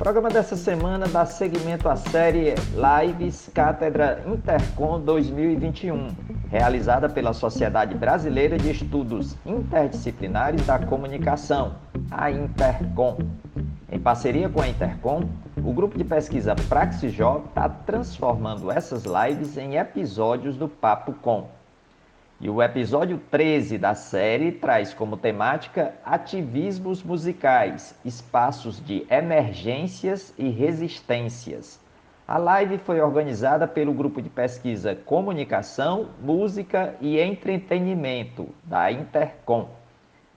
O programa dessa semana dá seguimento à série Lives Cátedra Intercom 2021, realizada pela Sociedade Brasileira de Estudos Interdisciplinares da Comunicação, a Intercom. Em parceria com a Intercom, o grupo de pesquisa Praxijó está transformando essas lives em episódios do Papo Com. E o episódio 13 da série traz como temática ativismos musicais, espaços de emergências e resistências. A live foi organizada pelo grupo de pesquisa Comunicação, Música e Entretenimento da Intercom.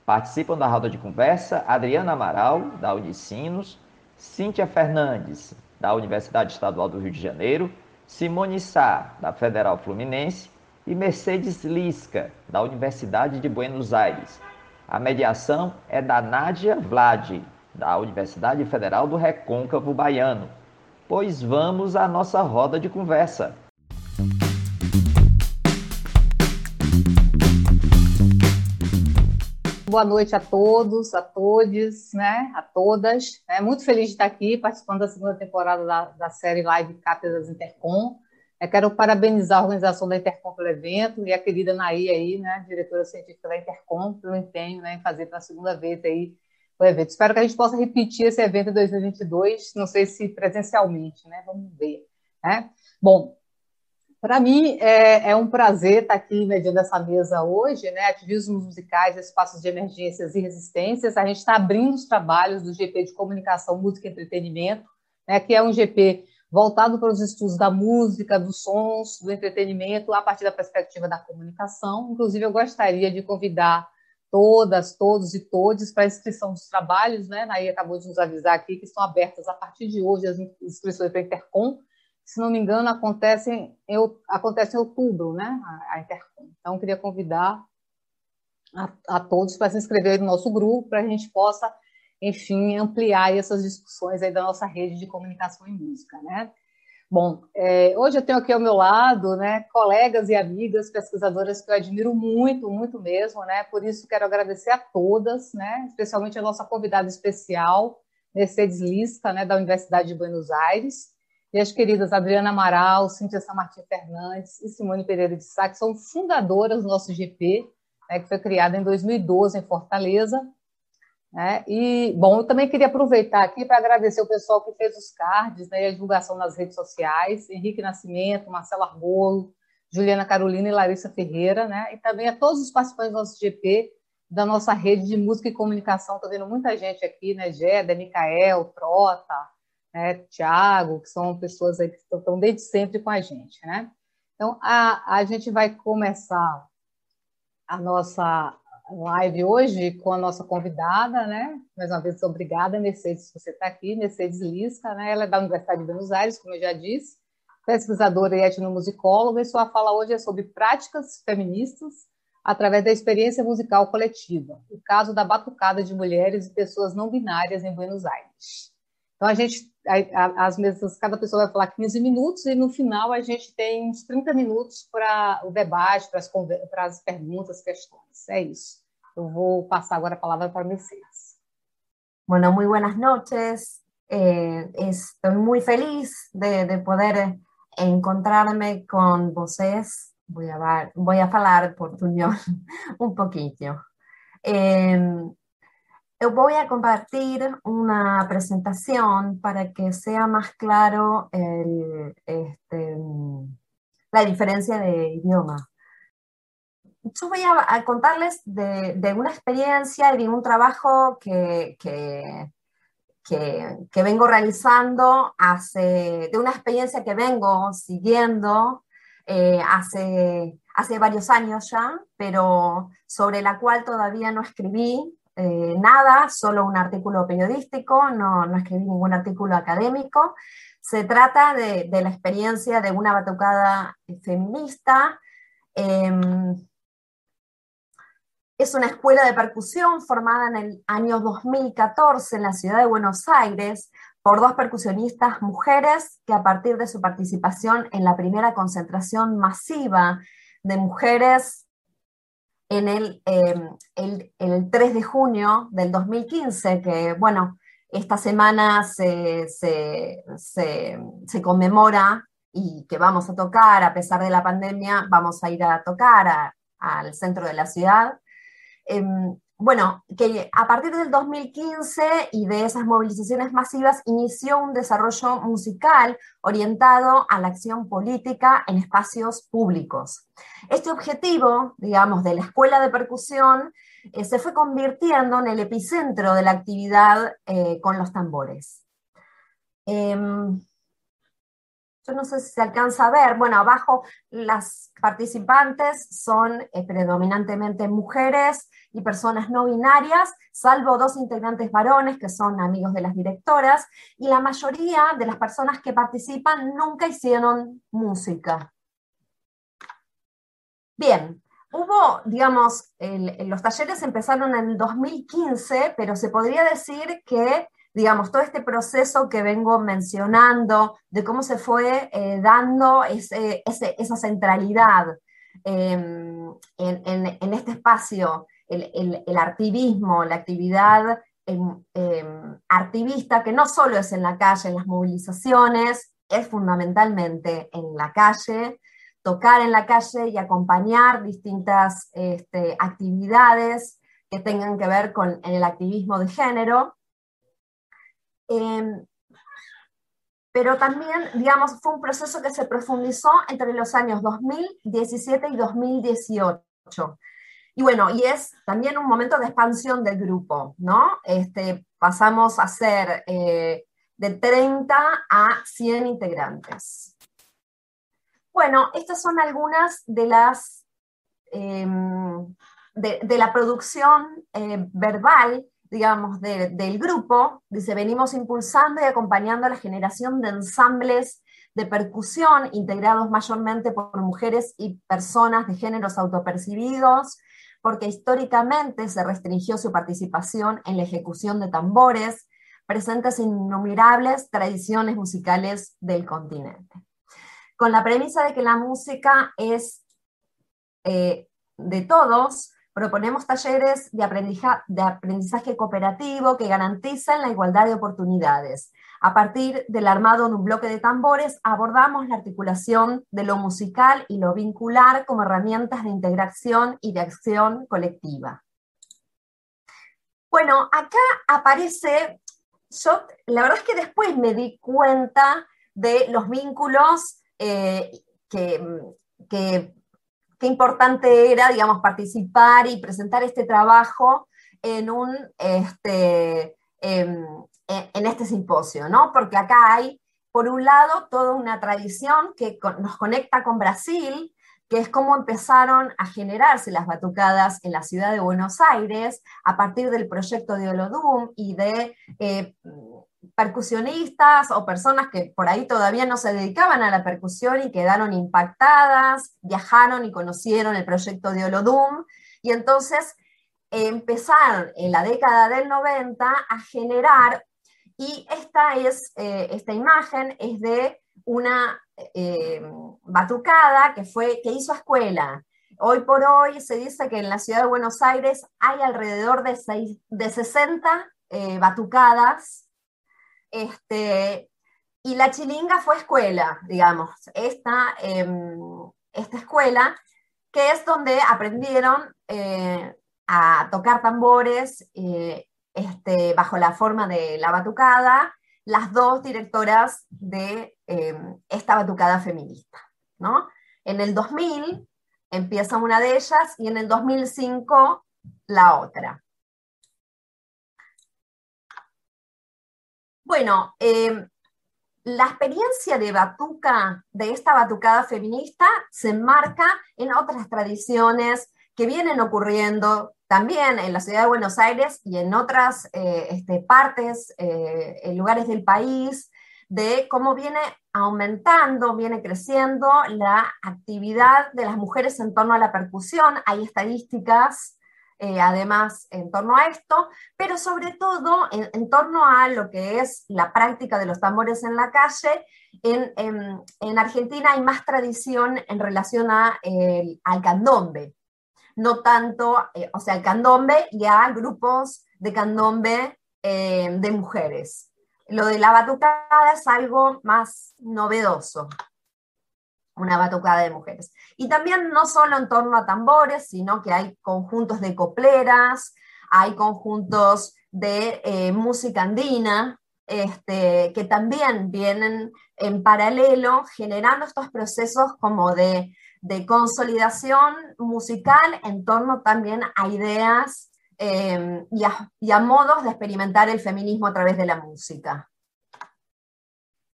Participam da roda de conversa Adriana Amaral, da Unicinos, Cíntia Fernandes, da Universidade Estadual do Rio de Janeiro, Simone Sá, da Federal Fluminense, e Mercedes Lisca, da Universidade de Buenos Aires. A mediação é da Nádia Vlad, da Universidade Federal do Recôncavo Baiano. Pois vamos à nossa roda de conversa. Boa noite a todos, a todos, né, a todas. É muito feliz de estar aqui participando da segunda temporada da, da série Live Cátedras Intercom. Eu quero parabenizar a organização da Intercom pelo evento e a querida Naí aí, né, diretora científica da Intercom, pelo empenho né, em fazer pela segunda vez aí o evento. Espero que a gente possa repetir esse evento em 2022, não sei se presencialmente, né, vamos ver. Né? Bom, para mim é, é, um prazer estar aqui mediando essa mesa hoje, né, ativismos musicais, espaços de emergências e resistências. A gente está abrindo os trabalhos do GP de Comunicação, Música e Entretenimento, né, que é um GP voltado para os estudos da música, dos sons, do entretenimento, a partir da perspectiva da comunicação. Inclusive, eu gostaria de convidar todas, todos e todes para a inscrição dos trabalhos, né? Naí acabou de nos avisar aqui que estão abertas a partir de hoje as inscrições para a Intercom. Se não me engano, acontecem em, acontece em outubro, né? A, a Intercom. Então, queria convidar a, a todos para se inscreverem no nosso grupo, para a gente possa enfim, ampliar essas discussões aí da nossa rede de comunicação em música, né? Bom, é, hoje eu tenho aqui ao meu lado, né, colegas e amigas pesquisadoras que eu admiro muito, muito mesmo, né? Por isso quero agradecer a todas, né, especialmente a nossa convidada especial, Mercedes Lisca, né, da Universidade de Buenos Aires, e as queridas Adriana Amaral, Cíntia Samartim Fernandes e Simone Pereira de Sá, que são fundadoras do nosso GP, né, que foi criado em 2012 em Fortaleza, né? E, bom, eu também queria aproveitar aqui para agradecer o pessoal que fez os cards né, e a divulgação nas redes sociais, Henrique Nascimento, Marcelo Arbolo, Juliana Carolina e Larissa Ferreira, né? e também a todos os participantes do nosso GP, da nossa rede de música e comunicação. Estou vendo muita gente aqui, né? Geda, Micael, Trota, né? Tiago, que são pessoas aí que estão desde sempre com a gente. Né? Então, a, a gente vai começar a nossa live hoje com a nossa convidada, né? Mais uma vez, obrigada, Mercedes, se você está aqui. Mercedes Lisca, né? Ela é da Universidade de Buenos Aires, como eu já disse, pesquisadora e etnomusicóloga, e sua fala hoje é sobre práticas feministas através da experiência musical coletiva, o caso da batucada de mulheres e pessoas não binárias em Buenos Aires. Então, a gente, as cada pessoa vai falar 15 minutos e no final a gente tem uns 30 minutos para o debate, para as, para as perguntas, questões. É isso. Eu vou pasar agora a palavra para Mercedes. Bueno, muy buenas noches. Eh, estoy muy feliz de, de, poder encontrarme con vocês. Voy a, voy a falar portuñol un poquito. Eh, voy a compartir una presentación para que sea más claro este, la diferencia de idioma. Yo voy a, contarles de, una experiencia y de un trabajo que, vengo realizando, hace, de una experiencia que vengo siguiendo eh, hace, hace varios años ya, pero sobre la cual todavía no escribí, eh, nada, solo un artículo periodístico, no, no, escribí ningún artículo académico. Se trata de, de, la experiencia de una batucada feminista Em, es una escuela de percusión formada en el año 2014 en la ciudad de Buenos Aires por dos percusionistas mujeres que a partir de su participación en la primera concentración masiva de mujeres en el, em, el, 3 de junio del 2015, que bueno, esta semana se, se, conmemora y que vamos a tocar, a pesar de la pandemia, vamos a ir a tocar al centro de la ciudad. Em, bueno, que a partir del 2015 y de esas movilizaciones masivas inició un desarrollo musical orientado a la acción política en espacios públicos. Este objetivo, digamos, de la escuela de percusión eh, se fue convirtiendo en el epicentro de la actividad eh, con los tambores. Em, yo no sé si se alcanza a ver, bueno, abajo las participantes son eh, predominantemente mujeres y personas no binarias, salvo dos integrantes varones que son amigos de las directoras, y la mayoría de las personas que participan nunca hicieron música. Bien, hubo, digamos, los talleres empezaron en el 2015, pero se podría decir que digamos, todo este proceso que vengo mencionando, de cómo se fue eh, dando esa centralidad em, en, este espacio, el, el, activismo, la actividad em, em, activista, que no solo es en la calle, en las movilizaciones, es fundamentalmente en la calle, tocar en la calle y acompañar distintas este, actividades que tengan que ver con el activismo de género. Em, pero también, digamos, fue un proceso que se profundizó entre los años 2017 y 2018. Y bueno, y es también un momento de expansión del grupo, ¿no? Este, pasamos a ser eh, de 30 a 100 integrantes. Bueno, estas son algunas de las em, de, la producción eh, verbal digamos, del grupo, dice, venimos impulsando y acompañando la generación de ensambles de percusión integrados mayormente por mujeres y personas de géneros autopercibidos, porque históricamente se restringió su participación en la ejecución de tambores, presentes en innumerables tradiciones musicales del continente. Con la premisa de que la música es eh, de todos, Proponemos talleres de aprendizaje, cooperativo que garantizan la igualdad de oportunidades. A partir del armado en un bloque de tambores, abordamos la articulación de lo musical y lo vincular como herramientas de integración y de acción colectiva. Bueno, acá aparece, yo la verdad es que después me di cuenta de los vínculos eh, que, que qué importante era, digamos, participar y presentar este trabajo en, un, este, em, en, este simposio, ¿no? Porque acá hay, por un lado, toda una tradición que nos conecta con Brasil, que es cómo empezaron a generarse las batucadas en la ciudad de Buenos Aires a partir del proyecto de Olodum y de eh, percusionistas o personas que por ahí todavía no se dedicaban a la percusión y quedaron impactadas, viajaron y conocieron el proyecto de Olodum, y entonces empezaron en la década del 90 a generar, y esta, es, eh, esta imagen es de una eh, batucada que, fue, que hizo escuela. Hoy por hoy se dice que en la ciudad de Buenos Aires hay alrededor de, de 60 eh, batucadas este, y la chilinga fue escuela, digamos, esta, em, esta escuela, que es donde aprendieron eh, a tocar tambores eh, este, bajo la forma de la batucada, las dos directoras de em, esta batucada feminista. ¿no? En el 2000 empieza una de ellas y en el 2005 la otra. Bueno, em, la experiencia de batuca, de esta batucada feminista, se enmarca en otras tradiciones que vienen ocurriendo también en la ciudad de Buenos Aires y en otras eh, este, partes, eh, en lugares del país, de cómo viene aumentando, viene creciendo la actividad de las mujeres en torno a la percusión. Hay estadísticas eh, además en torno a esto, pero sobre todo en, torno a lo que es la práctica de los tambores en la calle. En, Argentina hay más tradición en relación a, al candombe, no tanto, eh, o sea, el candombe y a grupos de candombe eh, de mujeres. Lo de la batucada es algo más novedoso una batucada de mujeres. Y también no solo en torno a tambores, sino que hay conjuntos de copleras, hay conjuntos de eh, música andina, este, que también vienen en paralelo generando estos procesos como de, consolidación musical en torno también a ideas eh, y, a, modos de experimentar el feminismo a través de la música.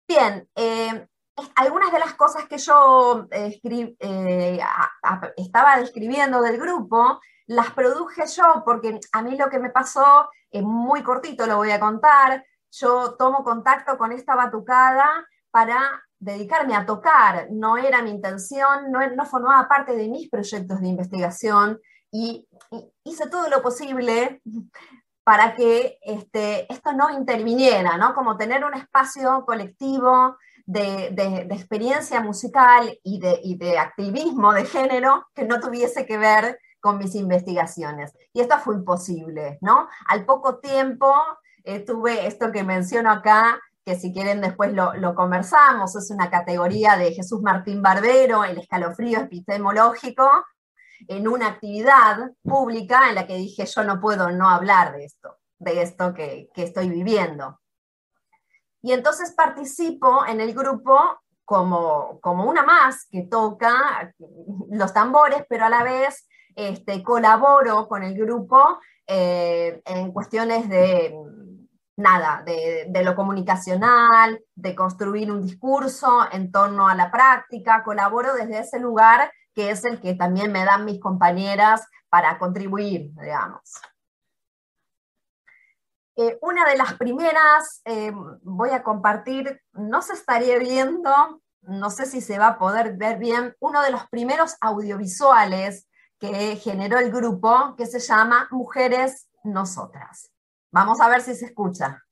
Bien, eh, algunas de las cosas que yo eh, eh, estaba describiendo del grupo, las produje yo porque a mí lo que me pasó, es muy cortito lo voy a contar, yo tomo contacto con esta batucada para dedicarme a tocar, no era mi intención, no, formaba parte de mis proyectos de investigación y, hice todo lo posible para que este, esto no interviniera, ¿no? Como tener un espacio colectivo de, experiencia musical y de, activismo de género que no tuviese que ver con mis investigaciones. Y esto fue imposible, ¿no? Al poco tiempo eh, tuve esto que menciono acá, que si quieren después lo, lo, conversamos, es una categoría de Jesús Martín Barbero, el escalofrío epistemológico, en una actividad pública en la que dije yo no puedo no hablar de esto, de esto que, que estoy viviendo. Y entonces participo en el grupo como, como una más que toca los tambores, pero a la vez este, colaboro con el grupo eh, en cuestiones de nada, de, de, lo comunicacional, de construir un discurso en torno a la práctica, colaboro desde ese lugar que es el que también me dan mis compañeras para contribuir, digamos. Eh, una de las primeras, eh, voy a compartir, no se estaría viendo, no sé si se va a poder ver bien, uno de los primeros audiovisuales que generó el grupo, que se llama Mujeres Nosotras. Vamos a ver si se escucha.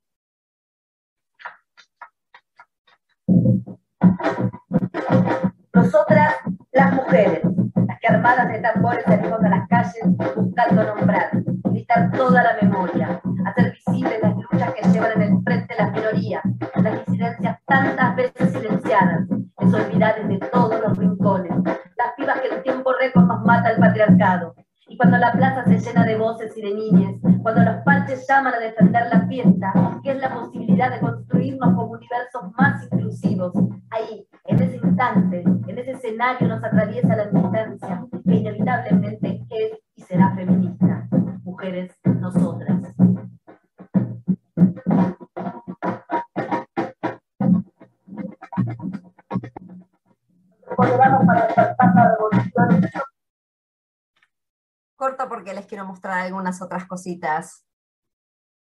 Nosotras, las mujeres, las que armadas de tambores salimos a las calles buscando nombrar, gritar toda la memoria, hacer visibles las luchas que llevan en el frente las minorías, las disidencias tantas veces silenciadas, olvidadas de todos los rincones, las pibas que en tiempo récord nos mata el patriarcado. Y cuando la plaza se llena de voces y de niñas, cuando los parches llaman a defender la fiesta, que es la posibilidad de construirnos como universos más inclusivos, ahí, en ese instante, en ese escenario nos atraviesa la militancia, que inevitablemente es y será feminista. Mujeres, nosotras. Corto porque les quiero mostrar algunas otras cositas.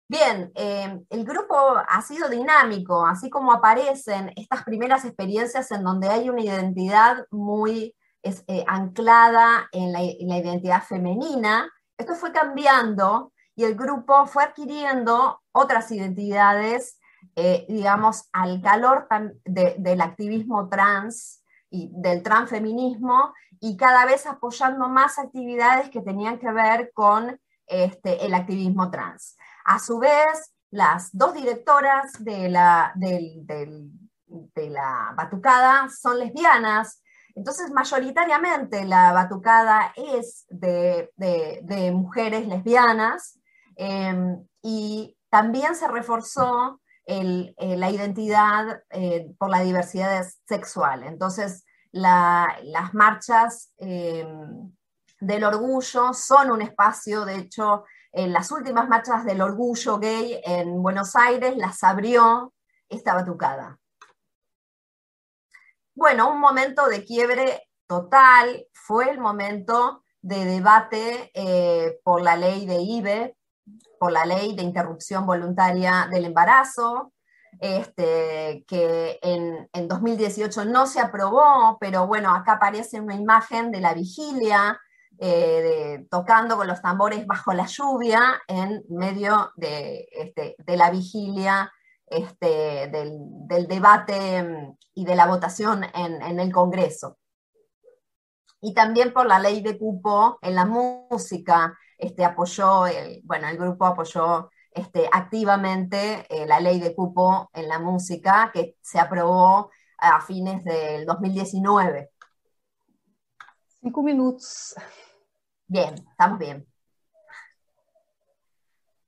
Bien, eh, el grupo ha sido dinámico, así como aparecen estas primeras experiencias en donde hay una identidad muy eh, anclada en la, identidad femenina, esto fue cambiando y el grupo fue adquiriendo otras identidades, eh, digamos, al calor del activismo trans y del transfeminismo y cada vez apoyando más actividades que tenían que ver con este, el activismo trans. A su vez, las dos directoras de la, de la batucada son lesbianas, entonces mayoritariamente la batucada es de, mujeres lesbianas em, y también se reforzó eh, la identidad eh, por la diversidad sexual. Entonces, las marchas em, del orgullo son un espacio, de hecho, en las últimas marchas del orgullo gay en Buenos Aires las abrió esta batucada. Bueno, un momento de quiebre total fue el momento de debate eh, por la ley de IBE, por la ley de interrupción voluntaria del embarazo, este, que en, en, 2018 no se aprobó, pero bueno, acá aparece una imagen de la vigilia, eh, de, tocando con los tambores bajo la lluvia en medio de, este, de la vigilia este, del, del, debate mm, y de la votación en, en, el Congreso. Y también por la ley de cupo en la música, este, apoyó, el, bueno, el grupo apoyó este, activamente eh, la ley de cupo en la música que se aprobó a fines del 2019. Cinco minutos. Bien, estamos bien.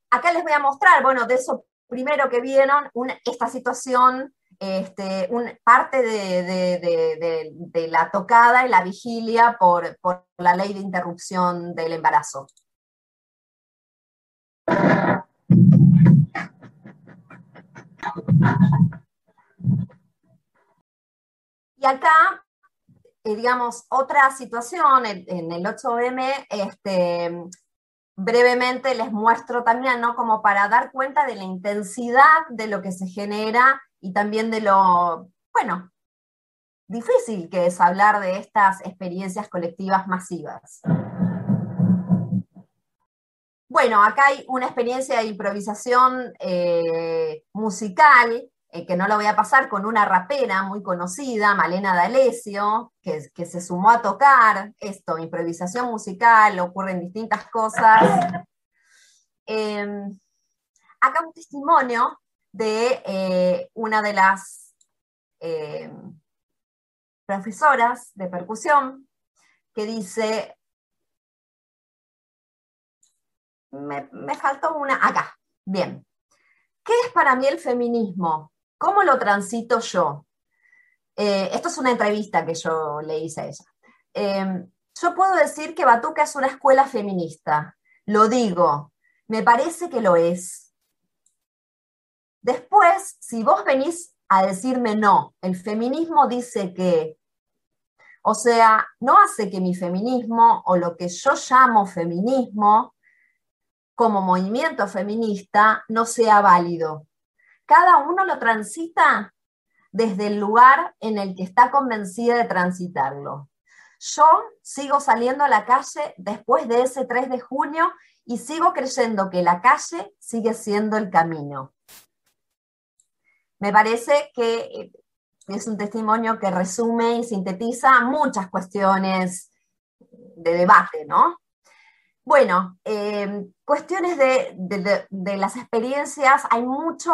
Acá les voy a mostrar, bueno, de eso primero que vieron, esta situación, este, un, parte de, de, de, de, la tocada y la vigilia por, por la ley de interrupción del embarazo. Y acá, eh, digamos, otra situación en, en el 8M, este, brevemente les muestro también, ¿no? Como para dar cuenta de la intensidad de lo que se genera y también de lo, bueno, difícil que es hablar de estas experiencias colectivas masivas. Bueno, acá hay una experiencia de improvisación eh, musical, eh, que no lo voy a pasar, con una rapera muy conocida, Malena D'Alessio, que, que se sumó a tocar esto, improvisación musical, ocurren distintas cosas. Em, acá un testimonio de eh, una de las em, profesoras de percusión que dice, me, faltó una, acá, bien. ¿Qué es para mí el feminismo? ¿Cómo lo transito yo? Eh, esto es una entrevista que yo le hice a ella. Em, yo puedo decir que Batuca es una escuela feminista. Lo digo, me parece que lo es. Después, si vos venís a decirme no, el feminismo dice que, o sea, no hace que mi feminismo o lo que yo llamo feminismo como movimiento feminista no sea válido. Cada uno lo transita desde el lugar en el que está convencida de transitarlo. Yo sigo saliendo a la calle después de ese 3 de junio y sigo creyendo que la calle sigue siendo el camino. Me parece que eh, es un testimonio que resume y sintetiza muchas cuestiones de debate, ¿no? Bueno, em, cuestiones de, las experiencias, hay mucho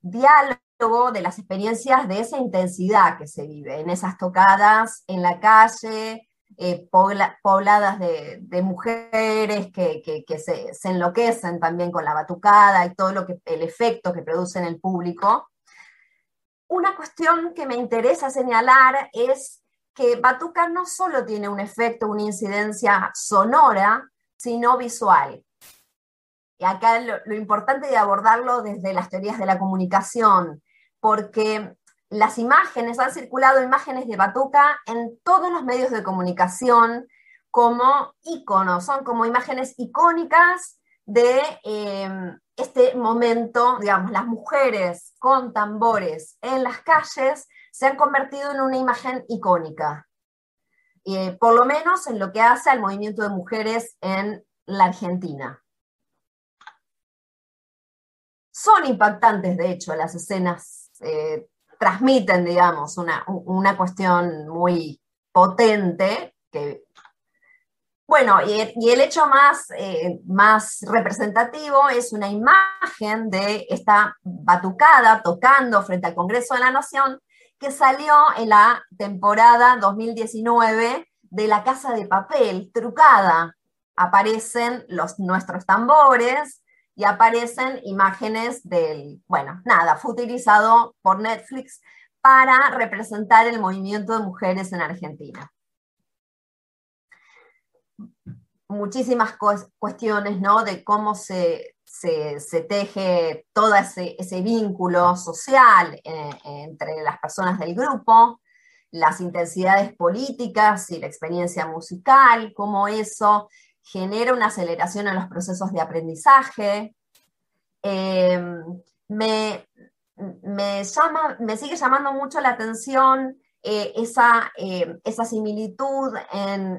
diálogo de las experiencias de esa intensidad que se vive en esas tocadas en la calle, eh, pobladas de, mujeres que, se, enloquecen también con la batucada y todo lo que, el efecto que produce en el público. Una cuestión que me interesa señalar es que Batuca no solo tiene un efecto, una incidencia sonora, sino visual. Y acá lo, importante de abordarlo desde las teorías de la comunicación, porque las imágenes, han circulado imágenes de Batuca en todos los medios de comunicación como iconos, son como imágenes icónicas de em, este momento, digamos, las mujeres con tambores en las calles se han convertido en una imagen icónica. Eh, por lo menos en lo que hace al movimiento de mujeres en la Argentina. Son impactantes, de hecho, las escenas eh, transmiten, digamos, una, cuestión muy potente que bueno, y, el hecho más, eh, más, representativo es una imagen de esta batucada tocando frente al Congreso de la Nación que salió en la temporada 2019 de La Casa de Papel, trucada. Aparecen los, nuestros tambores y aparecen imágenes del, bueno, nada, fue utilizado por Netflix para representar el movimiento de mujeres en Argentina. Muchísimas cuestiones, ¿no? De cómo se, se, teje todo ese, vínculo social eh, entre las personas del grupo, las intensidades políticas y la experiencia musical, cómo eso genera una aceleración en los procesos de aprendizaje. Em, me, me, llama, me sigue llamando mucho la atención eh, esa, eh, esa, similitud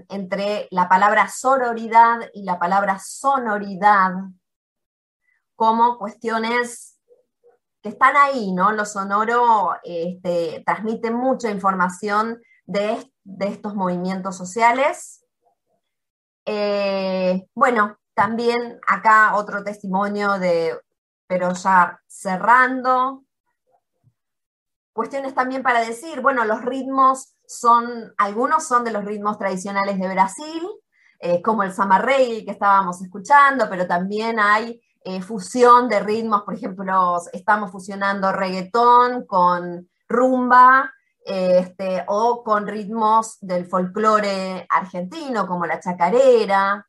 entre la palabra sororidad y la palabra sonoridad como cuestiones que están ahí, ¿no? Lo sonoro este, transmite mucha información de, estos movimientos sociales. Eh, bueno, también acá otro testimonio de, pero ya cerrando, cuestiones también para decir, bueno, los ritmos son, algunos son de los ritmos tradicionales de Brasil, eh, como el samarrey que estábamos escuchando, pero también hay eh, fusión de ritmos, por ejemplo, estamos fusionando reggaetón con rumba, este, o con ritmos del folclore argentino, como la chacarera,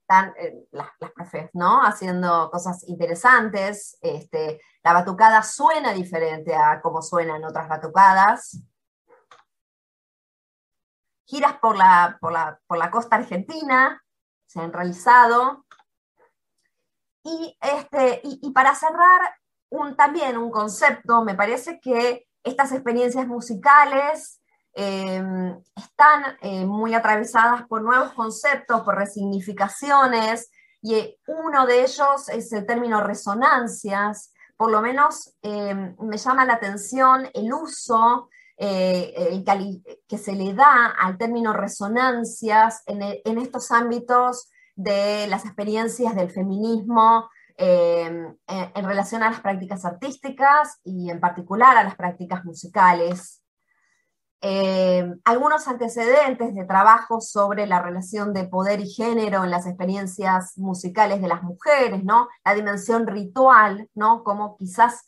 están eh, las, las ¿no? Haciendo cosas interesantes. Este, la batucada suena diferente a como suenan otras batucadas. Giras por la, por la, costa argentina se han realizado. Y, este, y, para cerrar, un, también un concepto, me parece que estas experiencias musicales Em, están eh, muy atravesadas por nuevos conceptos, por resignificaciones, y eh, uno de ellos es el término resonancias, por lo menos em, me llama la atención el uso eh, que se le da al término resonancias en, en, estos ámbitos de las experiencias del feminismo em, en relación a las prácticas artísticas y en particular a las prácticas musicales. Eh, algunos antecedentes de trabajo sobre la relación de poder y género en las experiencias musicales de las mujeres, ¿no? La dimensión ritual, ¿no? Como quizás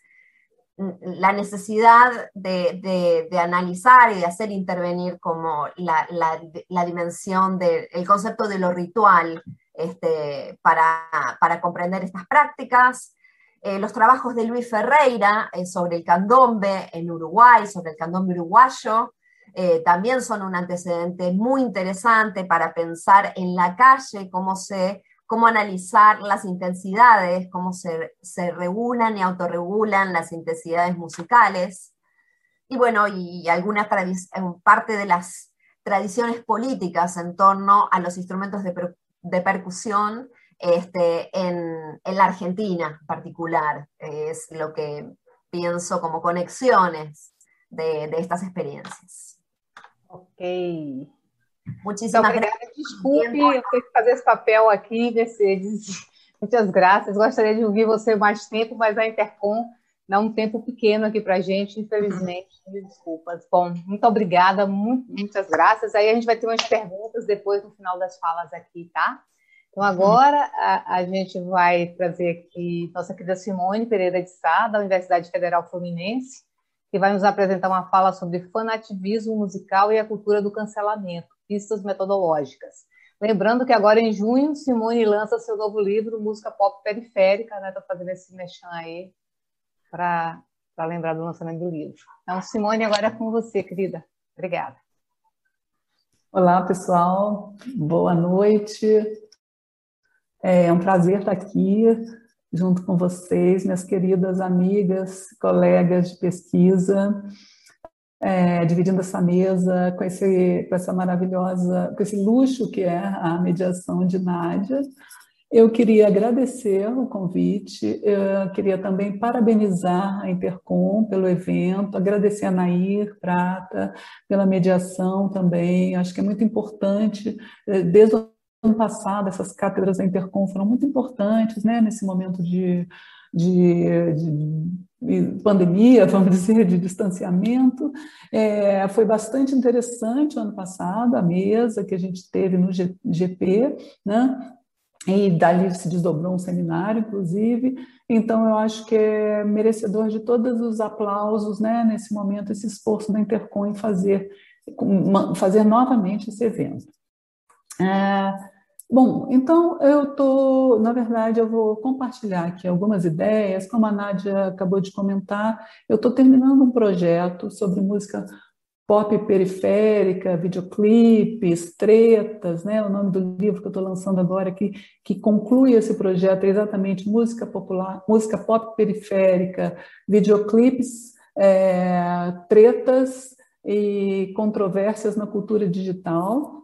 la necesidad de, analizar y de hacer intervenir como la, dimensión del concepto de lo ritual este, para, comprender estas prácticas. Eh, los trabajos de Luis Ferreira eh, sobre el candombe en Uruguay, sobre el candombe uruguayo, eh, también son un antecedente muy interesante para pensar en la calle, cómo, se, cómo analizar las intensidades, cómo se, se regulan y autorregulan las intensidades musicales. Y bueno, y alguna parte de las tradiciones políticas en torno a los instrumentos de, de percusión este, en, en, la Argentina en particular. Es lo que pienso como conexiones de, de estas experiencias. Ok. Muitíssimas então, graças. Desculpe, eu tenho que fazer esse papel aqui, Mercedes. Muitas graças. Gostaria de ouvir você mais tempo, mas a Intercom dá um tempo pequeno aqui para a gente, infelizmente. Desculpas. Bom, muito obrigada, muito, muitas graças. Aí a gente vai ter umas perguntas depois no final das falas aqui, tá? Então, agora a, a gente vai trazer aqui nossa querida Simone Pereira de Sá, da Universidade Federal Fluminense que vai nos apresentar uma fala sobre fanativismo musical e a cultura do cancelamento, pistas metodológicas. Lembrando que agora em junho, Simone lança seu novo livro, Música Pop Periférica, né? Estou fazendo esse mexão aí para lembrar do lançamento do livro. Então, Simone, agora é com você, querida. Obrigada. Olá, pessoal. Boa noite. É um prazer estar aqui junto com vocês, minhas queridas amigas, colegas de pesquisa, é, dividindo essa mesa com, esse, com essa maravilhosa, com esse luxo que é a mediação de Nádia. Eu queria agradecer o convite, eu queria também parabenizar a Intercom pelo evento, agradecer a Nair Prata pela mediação também, acho que é muito importante, é, desde o ano passado, essas cátedras da Intercom foram muito importantes, né, nesse momento de, de, de pandemia, vamos dizer, de distanciamento. É, foi bastante interessante o ano passado, a mesa que a gente teve no GP, né? E dali se desdobrou um seminário, inclusive. Então, eu acho que é merecedor de todos os aplausos, né, nesse momento, esse esforço da Intercom em fazer, fazer novamente esse evento. É, Bom, então eu estou, na verdade, eu vou compartilhar aqui algumas ideias, como a Nádia acabou de comentar, eu estou terminando um projeto sobre música pop periférica, videoclipes, tretas, né? O nome do livro que eu estou lançando agora que, que conclui esse projeto é exatamente música popular, música pop periférica, videoclipes, é, tretas e controvérsias na cultura digital.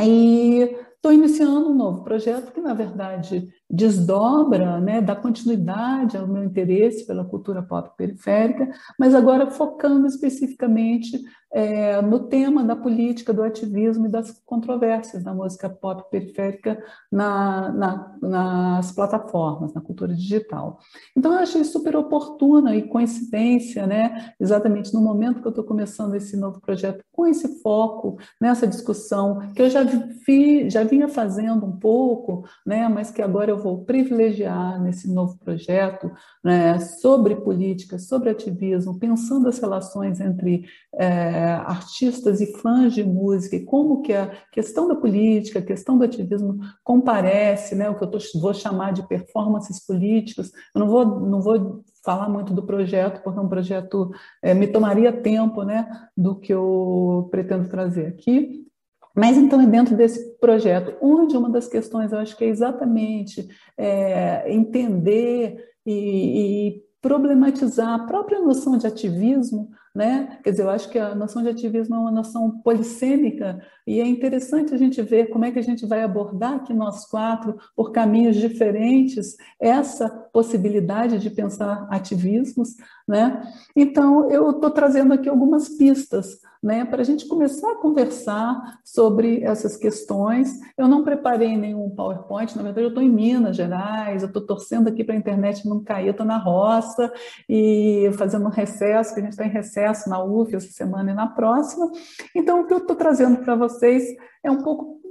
E estou iniciando um novo projeto que, na verdade, desdobra, né, dá continuidade ao meu interesse pela cultura pop periférica, mas agora focando especificamente é, no tema da política, do ativismo e das controvérsias da música pop periférica na, na, nas plataformas, na cultura digital. Então, eu achei super oportuna e coincidência, né, exatamente no momento que eu estou começando esse novo projeto, com esse foco nessa discussão que eu já, vi, já vinha fazendo um pouco, né, mas que agora eu vou privilegiar nesse novo projeto né, sobre política, sobre ativismo, pensando as relações entre é, artistas e fãs de música e como que a questão da política, a questão do ativismo comparece, né, o que eu tô, vou chamar de performances políticas. Eu não vou, não vou falar muito do projeto, porque é um projeto é, me tomaria tempo né, do que eu pretendo trazer aqui, mas então é dentro desse projeto, onde uma das questões eu acho que é exatamente é, entender e, e problematizar a própria noção de ativismo, né? Quer dizer, eu acho que a noção de ativismo é uma noção polissêmica e é interessante a gente ver como é que a gente vai abordar aqui nós quatro, por caminhos diferentes, essa possibilidade de pensar ativismos, né? Então, eu estou trazendo aqui algumas pistas né, para a gente começar a conversar sobre essas questões. Eu não preparei nenhum PowerPoint, na verdade, eu estou em Minas Gerais, eu estou torcendo aqui para a internet não cair, eu estou na roça e fazendo um recesso, que a gente está em recesso na UF essa semana e na próxima. Então, o que eu estou trazendo para vocês é um pouco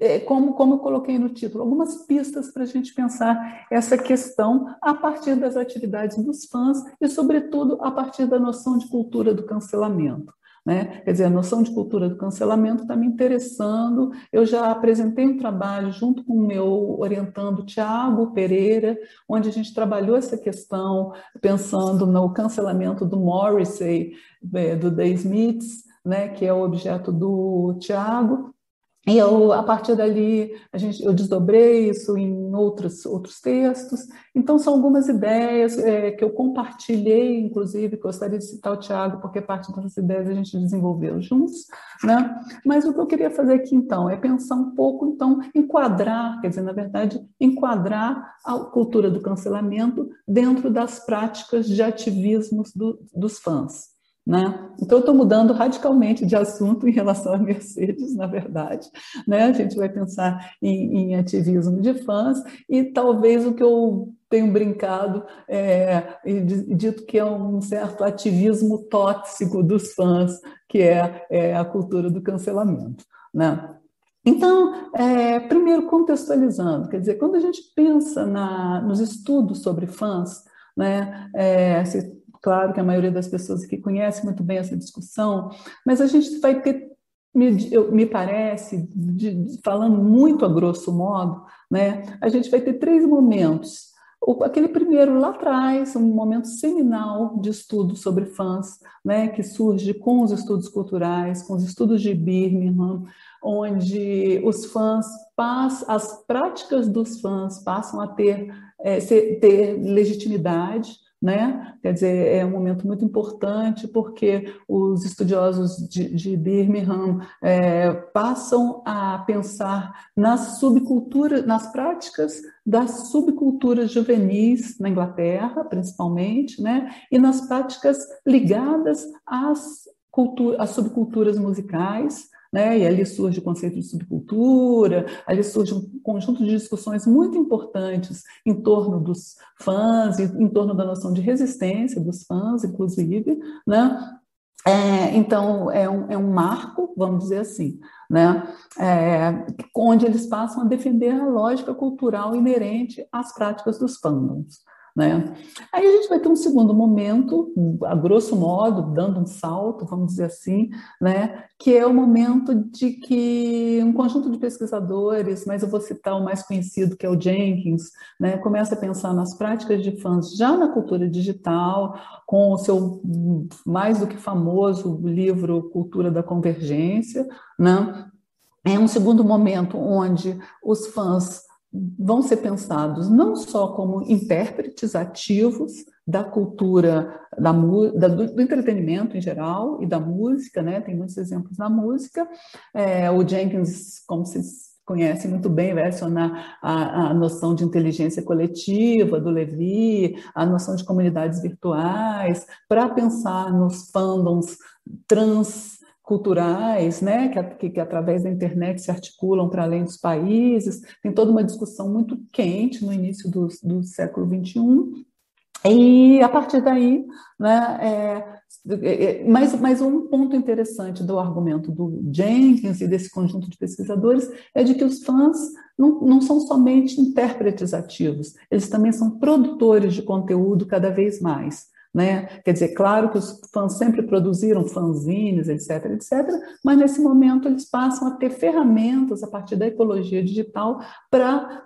é, como, como eu coloquei no título, algumas pistas para a gente pensar essa questão a partir das atividades dos fãs e, sobretudo, a partir da noção de cultura do cancelamento. Né? Quer dizer, a noção de cultura do cancelamento está me interessando. Eu já apresentei um trabalho junto com o meu orientando Tiago Pereira, onde a gente trabalhou essa questão pensando no cancelamento do Morrissey, é, do The Smiths, né, que é o objeto do Tiago, e eu, a partir dali, a gente, eu desdobrei isso em outros, outros textos. Então, são algumas ideias é, que eu compartilhei, inclusive, gostaria de citar o Tiago, porque parte dessas ideias a gente desenvolveu juntos. Né? Mas o que eu queria fazer aqui, então, é pensar um pouco, então, enquadrar, quer dizer, na verdade, enquadrar a cultura do cancelamento dentro das práticas de ativismos do, dos fãs. Né? Então, eu estou mudando radicalmente de assunto em relação à Mercedes, na verdade. Né? A gente vai pensar em, em ativismo de fãs e talvez o que eu tenho brincado é, e dito que é um certo ativismo tóxico dos fãs, que é, é a cultura do cancelamento. Né? Então, é, primeiro contextualizando, quer dizer, quando a gente pensa na, nos estudos sobre fãs, né, é, se Claro que a maioria das pessoas aqui conhece muito bem essa discussão, mas a gente vai ter, me, me parece, de, falando muito a grosso modo, né, a gente vai ter três momentos. O, aquele primeiro lá atrás, um momento seminal de estudo sobre fãs, né, que surge com os estudos culturais, com os estudos de Birmingham, onde os fãs passam, as práticas dos fãs passam a ter, é, ter legitimidade, né? Quer dizer, é um momento muito importante porque os estudiosos de, de Birmingham é, passam a pensar nas subculturas, nas práticas das subculturas juvenis na Inglaterra, principalmente, né? E nas práticas ligadas às, cultura, às subculturas musicais, né? E ali surge o conceito de subcultura, ali surge um conjunto de discussões muito importantes em torno dos fãs, em torno da noção de resistência dos fãs, inclusive, né? É, então, é um, é um marco, vamos dizer assim, né? É, onde eles passam a defender a lógica cultural inerente às práticas dos fandoms. Né? Aí a gente vai ter um segundo momento, a grosso modo, dando um salto, vamos dizer assim, né? que é o momento de que um conjunto de pesquisadores, mas eu vou citar o mais conhecido, que é o Jenkins, né? começa a pensar nas práticas de fãs já na cultura digital, com o seu mais do que famoso livro Cultura da Convergência. Né? É um segundo momento onde os fãs vão ser pensados não só como intérpretes ativos da cultura, da, da, do entretenimento em geral e da música, né? Tem muitos exemplos na música. É, o Jenkins, como vocês conhecem muito bem, vai acionar a, a noção de inteligência coletiva do Levi, a noção de comunidades virtuais, para pensar nos fandoms trans culturais, né, que, que, que, através da internet se articulam para além dos países. Tem toda uma discussão muito quente no início do, do século XXI. E a partir daí, né, é, é, é, mas, mas um ponto interessante do argumento do Jenkins e desse conjunto de pesquisadores é de que os fãs não, não são somente intérpretes ativos, eles também são produtores de conteúdo cada vez mais. Né? Quer dizer, claro que os fãs sempre produziram fanzines, etc, etc, mas nesse momento eles passam a ter ferramentas a partir da ecologia digital para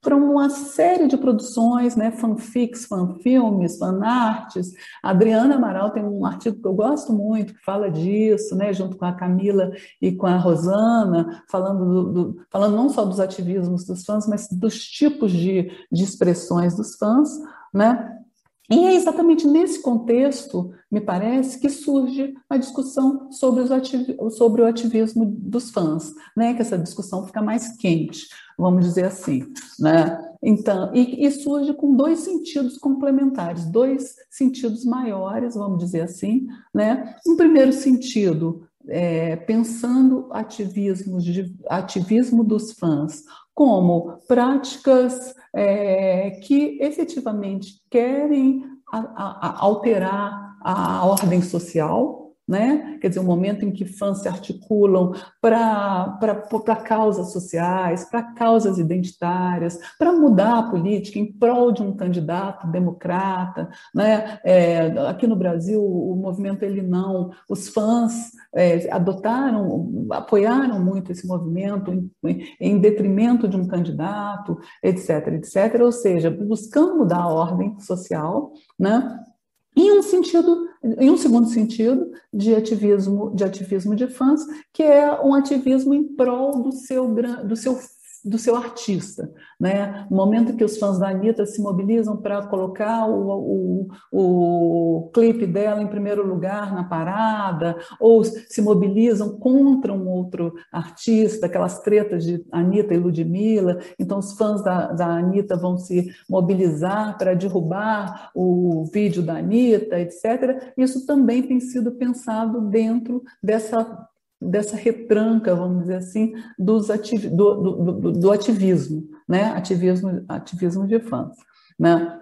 para uma série de produções, né, fanfics, fanfilmes, fanarts. A Adriana Amaral tem um artigo que eu gosto muito, que fala disso, né, junto com a Camila e com a Rosana, falando, do, do, falando não só dos ativismos dos fãs, mas dos tipos de, de expressões dos fãs, né, e é exatamente nesse contexto, me parece, que surge a discussão sobre, sobre o ativismo dos fãs, né? que essa discussão fica mais quente, vamos dizer assim. Né? Então, e, e surge com dois sentidos complementares, dois sentidos maiores, vamos dizer assim. Né? Um primeiro sentido, é, pensando ativismo, ativismo dos fãs como práticas é, que efetivamente querem a, a, alterar a ordem social, né? Quer dizer, um momento em que fãs se articulam para causas sociais, para causas identitárias, para mudar a política em prol de um candidato democrata, né? É, aqui no Brasil, o movimento Ele Não, os fãs é, adotaram, apoiaram muito esse movimento em, em detrimento de um candidato, etc, etc, ou seja, buscando mudar a ordem social, né? Em um sentido, em um segundo sentido, de ativismo, de ativismo de fãs, que é um ativismo em prol do seu, do seu do seu artista. Né? No momento que os fãs da Anitta se mobilizam para colocar o, o, o clipe dela em primeiro lugar na parada, ou se mobilizam contra um outro artista, aquelas tretas de Anitta e Ludmilla, então os fãs da, da Anitta vão se mobilizar para derrubar o vídeo da Anitta, etc. Isso também tem sido pensado dentro dessa dessa retranca, vamos dizer assim, dos do, do, do, do, ativismo, né? Ativismo, ativismo de fãs, né?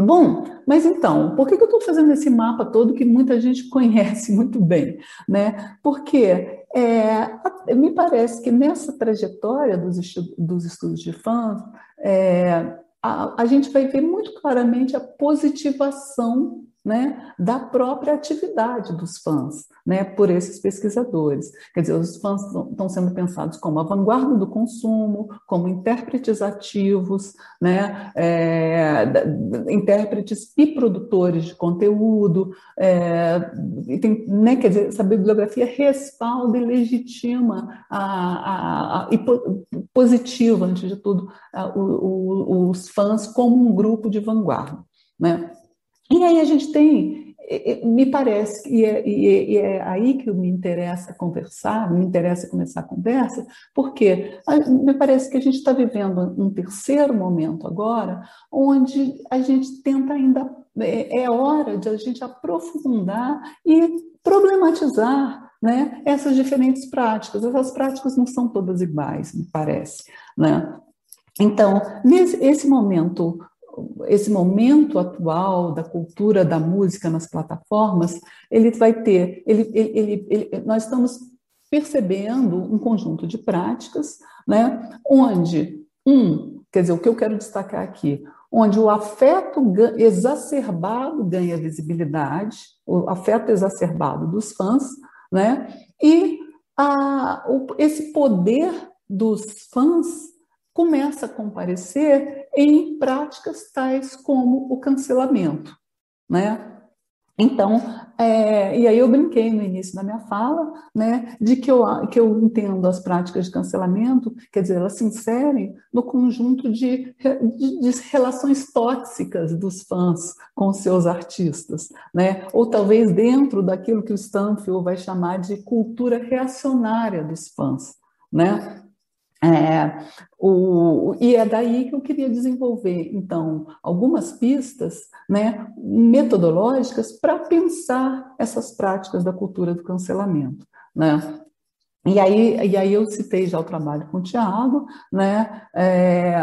Bom, mas então, por que, que eu estou fazendo esse mapa todo que muita gente conhece muito bem, né? Porque é, me parece que nessa trajetória dos, estudos, dos estudos de fãs, é, a, a gente vai ver muito claramente a positivação né, da própria atividade dos fãs, né, por esses pesquisadores. Quer dizer, os fãs estão sendo pensados como a vanguarda do consumo, como intérpretes ativos, né, é, intérpretes e produtores de conteúdo, é, e tem, né, quer dizer, essa bibliografia respalda e legitima a, a, a, e positiva, antes de tudo, o, o, os fãs como um grupo de vanguarda. Né? E aí a gente tem, me parece, e é, e é, aí que me interessa conversar, me interessa começar a conversa, porque me parece que a gente está vivendo um terceiro momento agora, onde a gente tenta ainda, é, é hora de a gente aprofundar e problematizar né, essas diferentes práticas. Essas práticas não são todas iguais, me parece. Né? Então, nesse esse momento esse momento atual da cultura da música nas plataformas, ele vai ter, ele, ele, ele, nós estamos percebendo um conjunto de práticas, né, onde um, quer dizer, o que eu quero destacar aqui, onde o afeto exacerbado ganha visibilidade, o afeto exacerbado dos fãs, né? E a, o, esse poder dos fãs começa a comparecer em práticas tais como o cancelamento, né? Então, é, e aí eu brinquei no início da minha fala, né, de que eu, que eu entendo as práticas de cancelamento, quer dizer, elas se inserem no conjunto de, de, de relações tóxicas dos fãs com seus artistas, né, ou talvez dentro daquilo que o Stanfield vai chamar de cultura reacionária dos fãs, né, é, o, e é daí que eu queria desenvolver, então, algumas pistas né, metodológicas para pensar essas práticas da cultura do cancelamento. Né? E aí, e aí eu citei já o trabalho com o Tiago, né, é,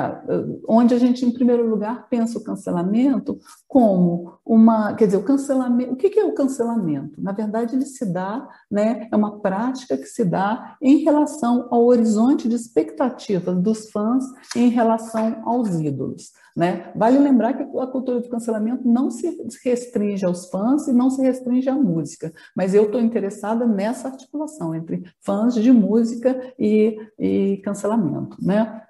onde a gente, em primeiro lugar, pensa o cancelamento como uma, quer dizer, o cancelamento, o que, que é o cancelamento? Na verdade, ele se dá, né, é uma prática que se dá em relação ao horizonte de expectativas dos fãs em relação aos ídolos. Né? Vale lembrar que a cultura do cancelamento não se restringe aos fãs e não se restringe à música, mas eu estou interessada nessa articulação entre fãs de música e, e cancelamento. Né?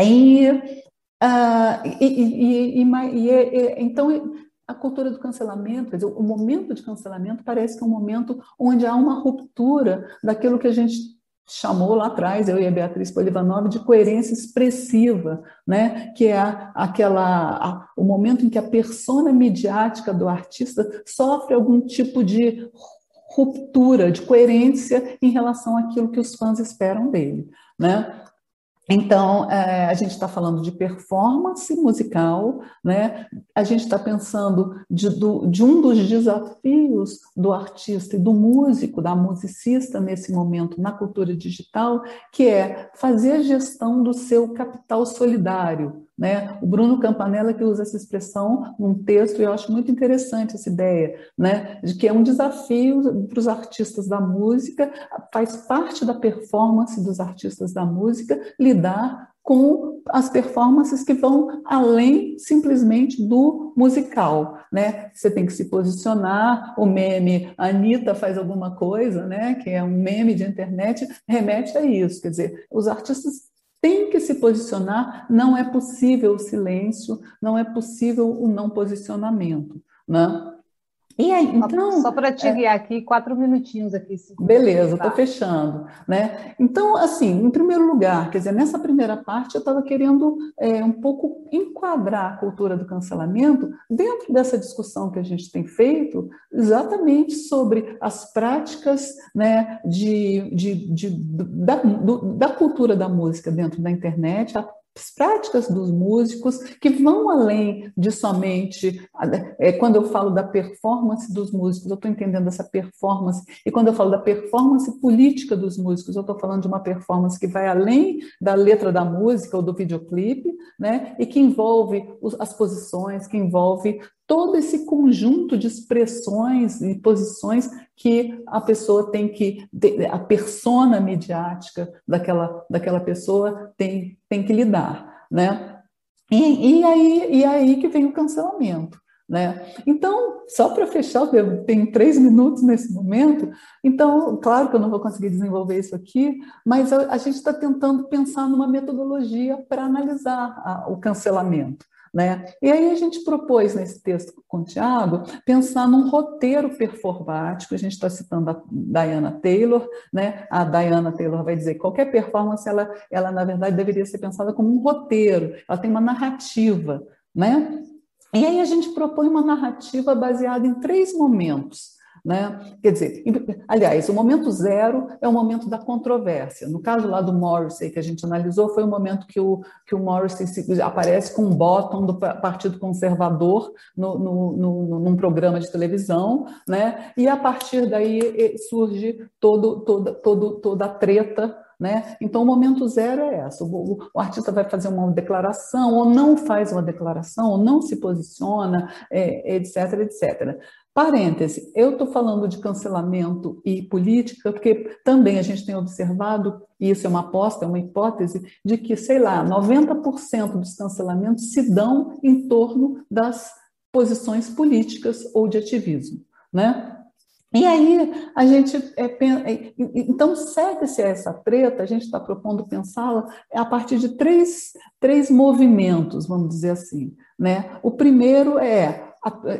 E, uh, e, e, e, então a cultura do cancelamento, quer dizer, o momento de cancelamento parece que é um momento onde há uma ruptura daquilo que a gente chamou lá atrás, eu e a Beatriz Polivanov, de coerência expressiva, né? que é aquela, a, o momento em que a persona midiática do artista sofre algum tipo de ruptura, de coerência em relação àquilo que os fãs esperam dele. Né? Então, é, a gente está falando de performance musical, né? a gente está pensando de, do, de, um dos desafios do artista e do músico, da musicista nesse momento na cultura digital, que é fazer a gestão do seu capital solidário, né? O Bruno Campanella que usa essa expressão num texto, e eu acho muito interessante essa ideia, né? de que é um desafio para os artistas da música, faz parte da performance dos artistas da música lidar com as performances que vão além simplesmente do musical, né? Você tem que se posicionar, o meme Anitta faz alguma coisa, né? Que é um meme de internet, remete a isso, quer dizer, os artistas tem que se posicionar, não é possível o silêncio, não é possível o não posicionamento. Né? E aí, então, só para te é, guiar aqui, quatro minutinhos aqui. Beleza, estou fechando. Né? Então, assim, em primeiro lugar, quer dizer, nessa primeira parte eu estava querendo é, um pouco enquadrar a cultura do cancelamento dentro dessa discussão que a gente tem feito, exatamente sobre as práticas né, de, de, de da, do, da cultura da música dentro da internet, a práticas dos músicos que vão além de somente é, quando eu falo da performance dos músicos, eu estou entendendo essa performance, e quando eu falo da performance política dos músicos, eu estou falando de uma performance que vai além da letra da música ou do videoclipe, né, e que envolve as posições, que envolve todo esse conjunto de expressões e posições que a pessoa tem que, a persona midiática daquela, daquela pessoa tem, tem que lidar, né? E, e, aí, e aí que vem o cancelamento. Né? Então, só para fechar, eu tenho três minutos nesse momento, então, claro que eu não vou conseguir desenvolver isso aqui, mas a, a gente está tentando pensar numa metodologia para analisar a, o cancelamento. Né? E aí a gente propôs nesse texto com o Tiago pensar num roteiro performático, a gente está citando a Diana Taylor, né? a Diana Taylor vai dizer que qualquer performance, ela, ela na verdade deveria ser pensada como um roteiro, ela tem uma narrativa, né? E aí a gente propõe uma narrativa baseada em três momentos. Né? Quer dizer, aliás, o momento zero é o momento da controvérsia. No caso lá do Morrissey, que a gente analisou, foi o momento que o, que o Morrissey se, aparece com um bottom do Partido Conservador no, no, no, num programa de televisão, né? e a partir daí surge todo, toda, todo, toda a treta né? Então, o momento zero é essa: o, o, artista vai fazer uma declaração, ou não faz uma declaração, ou não se posiciona, é, etc, etc. Parêntese, eu estou falando de cancelamento e política, porque também a gente tem observado, e isso é uma aposta, é uma hipótese, de que, sei lá, 90% dos cancelamentos se dão em torno das posições políticas ou de ativismo, né? E aí a gente é, é então segue-se essa treta, a gente está propondo pensá-la a partir de três, três movimentos, vamos dizer assim. Né? O primeiro é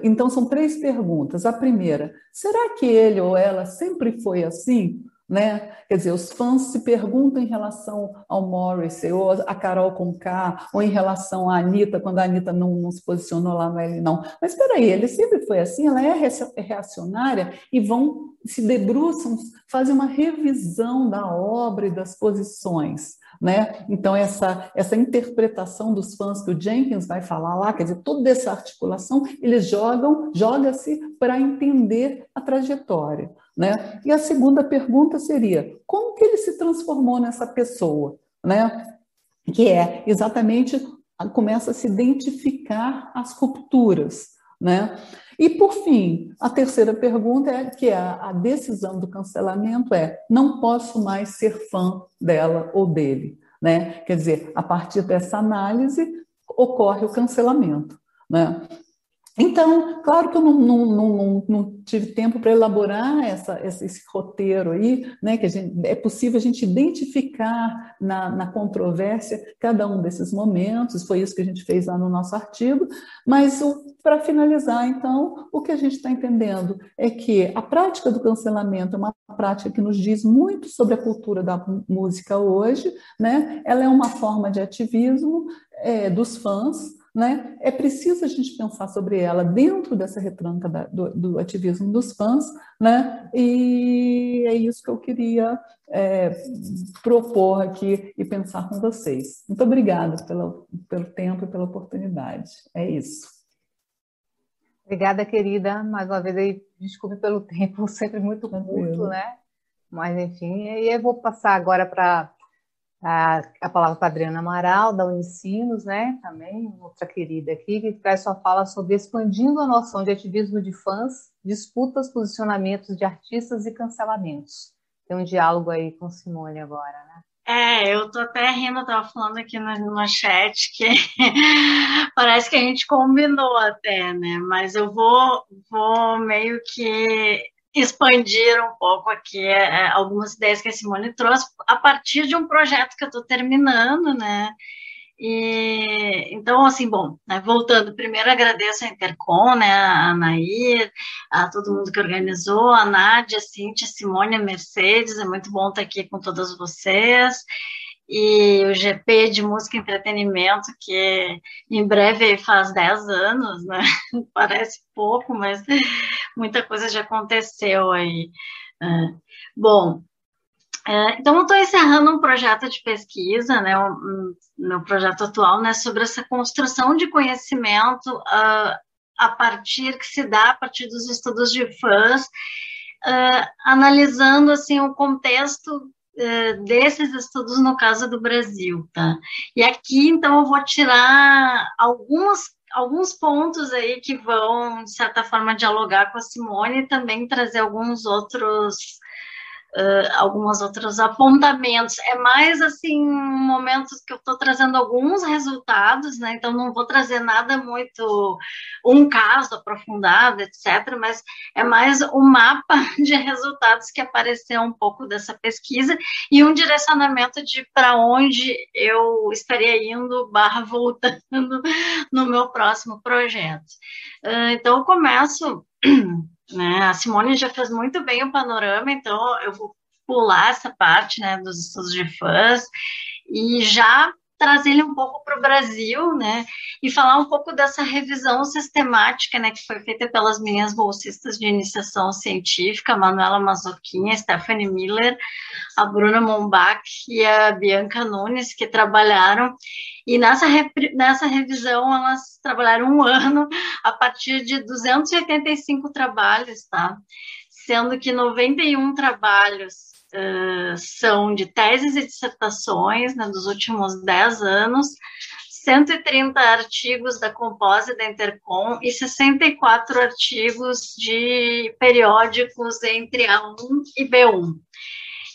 então, são três perguntas. A primeira, será que ele ou ela sempre foi assim? Né? Quer dizer, os fãs se perguntam em relação ao Morrissey, ou a Carol Conká, ou em relação à Anitta, quando a Anitta não, não se posicionou lá no L, não. Mas espera aí, ele sempre foi assim, ela é, é reacionária e vão, se debruçam, fazem uma revisão da obra e das posições. Né? Então, essa, essa interpretação dos fãs que o Jenkins vai falar lá, quer dizer, toda essa articulação, eles jogam, joga-se para entender a trajetória. Né? E a segunda pergunta seria: como que ele se transformou nessa pessoa? Né? Que é exatamente começa a se identificar as rupturas. Né? E, por fim, a terceira pergunta é que é a decisão do cancelamento é não posso mais ser fã dela ou dele. Né? Quer dizer, a partir dessa análise ocorre o cancelamento. Né? Então, claro que eu não, não, não, não tive tempo para elaborar essa, esse, esse, roteiro aí, né, que gente, é possível a gente identificar na, na controvérsia cada um desses momentos, foi isso que a gente fez lá no nosso artigo, mas para finalizar, então, o que a gente está entendendo é que a prática do cancelamento é uma prática que nos diz muito sobre a cultura da música hoje, né, ela é uma forma de ativismo é, dos fãs, né? É preciso a gente pensar sobre ela dentro dessa retranca da, do, do, ativismo dos fãs, né? e é isso que eu queria é, propor aqui e pensar com vocês. Muito obrigada pelo, pelo tempo e pela oportunidade. É isso. Obrigada, querida. Mais uma vez, aí, desculpe pelo tempo, sempre muito curto, né? Mas, enfim, e eu vou passar agora para a, a palavra Adriana Amaral, da Unicinos, né, também, outra querida aqui, que traz sua fala sobre expandindo a noção de ativismo de fãs, disputas, posicionamentos de artistas e cancelamentos. Tem um diálogo aí com Simone agora, né? É, eu tô até rindo, eu tava falando aqui no, no chat que parece que a gente combinou até, né? Mas eu vou, vou meio que expandir um pouco aqui é, é, algumas ideias que a Simone trouxe a partir de um projeto que eu estou terminando, né? E, então, assim, bom, né, voltando, primeiro agradeço a Intercom, né, a Anair, a todo mundo que organizou, a Nádia, a Cintia, a Simone, a Mercedes, é muito bom estar aqui com todas vocês e o GP de Música e Entretenimento, que em breve faz 10 anos, né? Parece pouco, mas muita coisa já aconteceu aí. É. Bom, é, então eu estou encerrando um projeto de pesquisa, né, o meu projeto atual, né, sobre essa construção de conhecimento uh, a partir que se dá a partir dos estudos de fãs, uh, analisando assim o contexto desses estudos no caso do Brasil, tá? E aqui, então, eu vou tirar alguns, alguns pontos aí que vão, de certa forma, dialogar com a Simone e também trazer alguns outros uh, alguns outros apontamentos. É mais assim momentos que eu estou trazendo alguns resultados, né? Então não vou trazer nada muito um caso aprofundado, etc. Mas é mais um mapa de resultados que apareceu um pouco dessa pesquisa e um direcionamento de para onde eu estaria indo barra voltando no meu próximo projeto. Uh, então eu começo né? A Simone já fez muito bem o panorama, então eu vou pular essa parte né, dos estudos de fãs e já trazer ele um pouco para o Brasil, né, e falar um pouco dessa revisão sistemática, né, que foi feita pelas minhas bolsistas de iniciação científica, Manuela Mazocchini, a Stephanie Miller, a Bruna Mombach e a Bianca Nunes, que trabalharam, e nessa, nessa revisão elas trabalharam um ano a partir de 285 trabalhos, tá, sendo que 91 trabalhos uh, são de teses e dissertações né, dos últimos dez anos, 130 artigos da Compose da Intercom e 64 artigos de periódicos entre A1 e B1.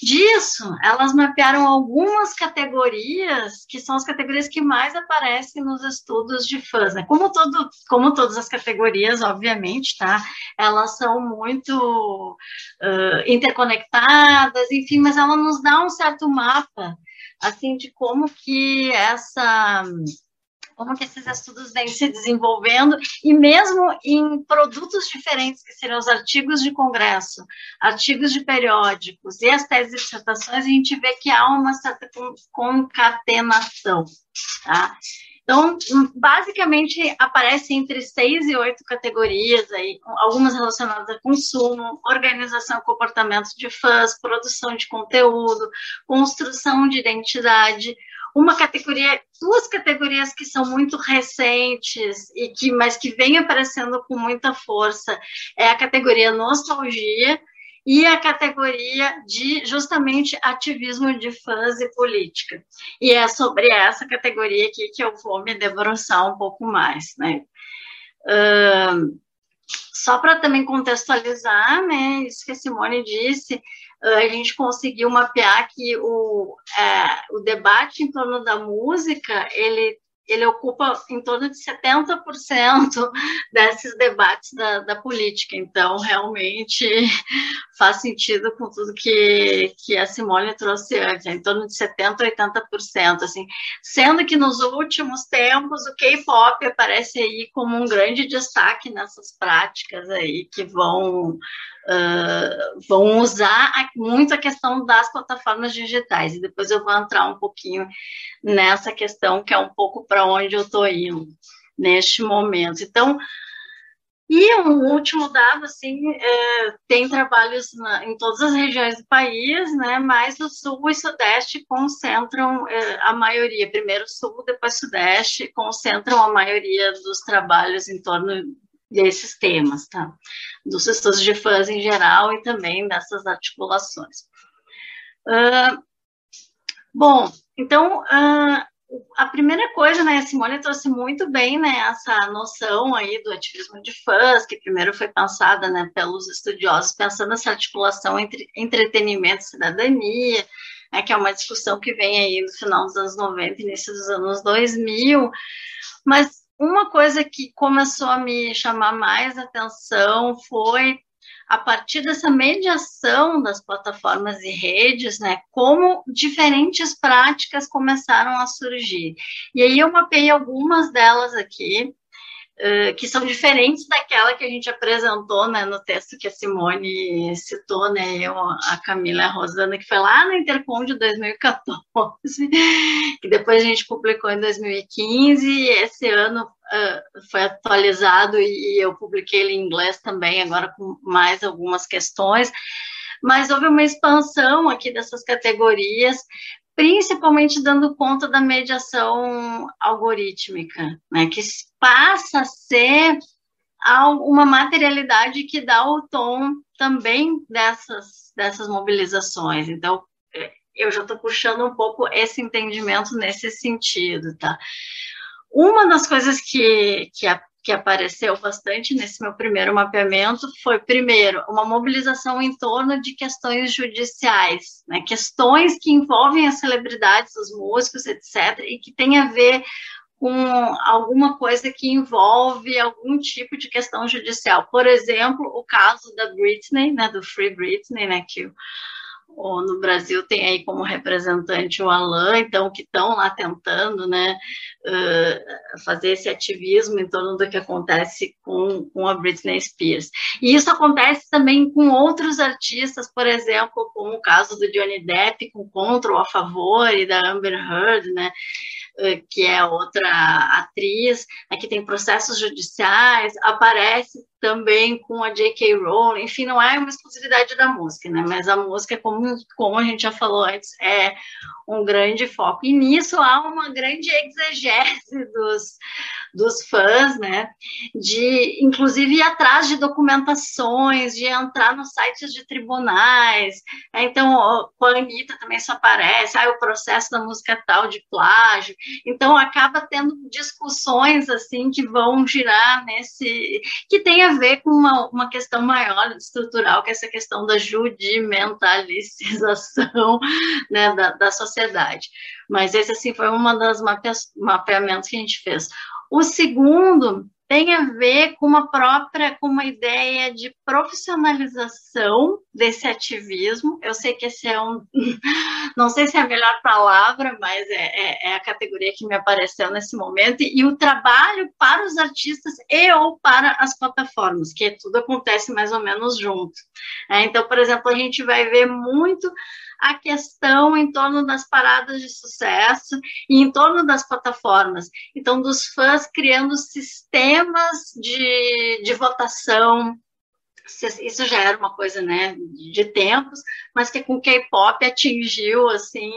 Disso, elas mapearam algumas categorias que são as categorias que mais aparecem nos estudos de fãs. Né? Como, todo, como todas as categorias, obviamente, tá? Elas são muito uh, interconectadas, enfim, mas ela nos dá um certo mapa assim de como que essa como que esses estudos vêm se desenvolvendo, e mesmo em produtos diferentes, que seriam os artigos de congresso, artigos de periódicos e as teses e dissertações, a gente vê que há uma certa concatenação, tá? Então, basicamente, aparece entre seis e oito categorias, aí, algumas relacionadas a consumo, organização e comportamento de fãs, produção de conteúdo, construção de identidade, uma categoria, duas categorias que são muito recentes e que, mas que vem aparecendo com muita força é a categoria nostalgia e a categoria de justamente ativismo de fãs e política. E é sobre essa categoria aqui que eu vou me debruçar um pouco mais, né? Uh, só para também contextualizar, né, isso que a Simone disse, a gente conseguiu mapear que o, é, o debate em torno da música, ele ele ocupa em torno de 70% desses debates da, da, política. Então, realmente faz sentido com tudo que, que a Simone trouxe antes, em torno de 70% a 80%. Assim, sendo que nos últimos tempos o K-pop aparece aí como um grande destaque nessas práticas aí que vão uh, vão usar muito a questão das plataformas digitais. E depois eu vou entrar um pouquinho nessa questão, que é um pouco para onde eu estou indo neste momento. Então, e um último dado, assim, é, tem trabalhos na, em todas as regiões do país, né, mas o Sul e Sudeste concentram é, a maioria, primeiro Sul, depois Sudeste, concentram a maioria dos trabalhos em torno desses temas, tá? Dos estudos de fãs em geral e também dessas articulações. Uh, bom, então, uh, a primeira coisa, né, a Simone trouxe muito bem, né, essa noção aí do ativismo de fãs, que primeiro foi pensada, né, pelos estudiosos, pensando essa articulação entre entretenimento e cidadania, né, que é uma discussão que vem aí no final dos anos 90, início dos anos 2000, mas uma coisa que começou a me chamar mais atenção foi a partir dessa mediação das plataformas e redes, né, como diferentes práticas começaram a surgir. E aí eu mapeei algumas delas aqui, que são diferentes daquela que a gente apresentou né, no texto que a Simone citou, né, eu, a Camila a Rosana, que foi lá no Intercom de 2014, que depois a gente publicou em 2015, e esse ano uh, foi atualizado e eu publiquei ele em inglês também, agora com mais algumas questões, mas houve uma expansão aqui dessas categorias, principalmente dando conta da mediação algorítmica, né, que passa a ser uma materialidade que dá o tom também dessas, dessas mobilizações. Então, é, eu já estou puxando um pouco esse entendimento nesse sentido, tá? Uma das coisas que, que a que apareceu bastante nesse meu primeiro mapeamento foi, primeiro, uma mobilização em torno de questões judiciais, né? questões que envolvem as celebridades, os músicos, etc., e que tem a ver com alguma coisa que envolve algum tipo de questão judicial. Por exemplo, o caso da Britney, né, do Free Britney, né, que ou no Brasil tem aí como representante o Alain, então que estão lá tentando, né, uh, fazer esse ativismo em torno do que acontece com, com a Britney Spears. E isso acontece também com outros artistas, por exemplo, como o caso do Johnny Depp com Contra ou a Favor e da Amber Heard, né, que é outra atriz, aqui tem processos judiciais, aparece também com a J.K. Rowling, enfim, não é uma exclusividade da música, né? Mas a música, como, como a gente já falou antes, é um grande foco. E nisso há uma grande exegese dos, dos fãs, né? De, inclusive, ir atrás de documentações, de entrar nos sites de tribunais. Né? Então, com a Anitta também isso aparece, ah, o processo da música tal de plágio. Então, acaba tendo discussões, assim, que vão girar nesse... que tem a ver com uma, uma questão maior, estrutural, que é essa questão da judimentalização né, da, da sociedade. Mas esse, assim, foi uma das mapeamentos que a gente fez. O segundo tem a ver com uma própria, com uma ideia de profissionalização desse ativismo. Eu sei que esse é um, não sei se é a melhor palavra, mas é, é, é, a categoria que me apareceu nesse momento. E o trabalho para os artistas e ou para as plataformas, que tudo acontece mais ou menos junto. É, então, por exemplo, a gente vai ver muito a questão em torno das paradas de sucesso e em torno das plataformas. Então, dos fãs criando sistemas de, de votação, isso já era uma coisa né, de tempos, mas que com K-pop atingiu assim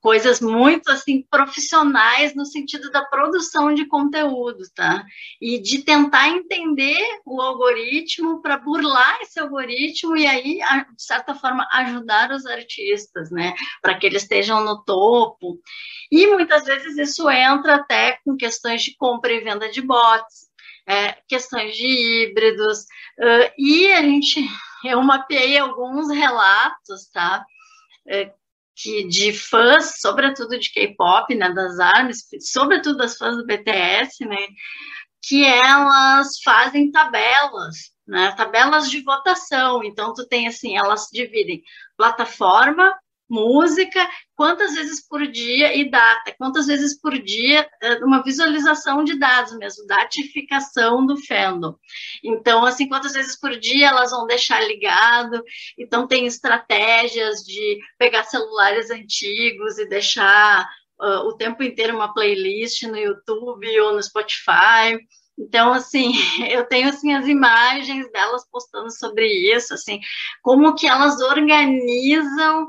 coisas muito assim profissionais no sentido da produção de conteúdo, tá? E de tentar entender o algoritmo para burlar esse algoritmo e aí de certa forma ajudar os artistas, né? Para que eles estejam no topo. E muitas vezes isso entra até com questões de compra e venda de bots, é, questões de híbridos. Uh, e a gente eu mapeei alguns relatos, tá? Que de fãs, sobretudo de K-pop, né, das armas, sobretudo das fãs do BTS, né, que elas fazem tabelas, né, tabelas de votação. Então tu tem assim, elas dividem plataforma, música, quantas vezes por dia e data, quantas vezes por dia, é, uma visualização de dados mesmo, datificação do fandom. Então, assim, quantas vezes por dia elas vão deixar ligado, então tem estratégias de pegar celulares antigos e deixar uh, o tempo inteiro uma playlist no YouTube ou no Spotify, então, assim, eu tenho assim as imagens delas postando sobre isso, assim, como que elas organizam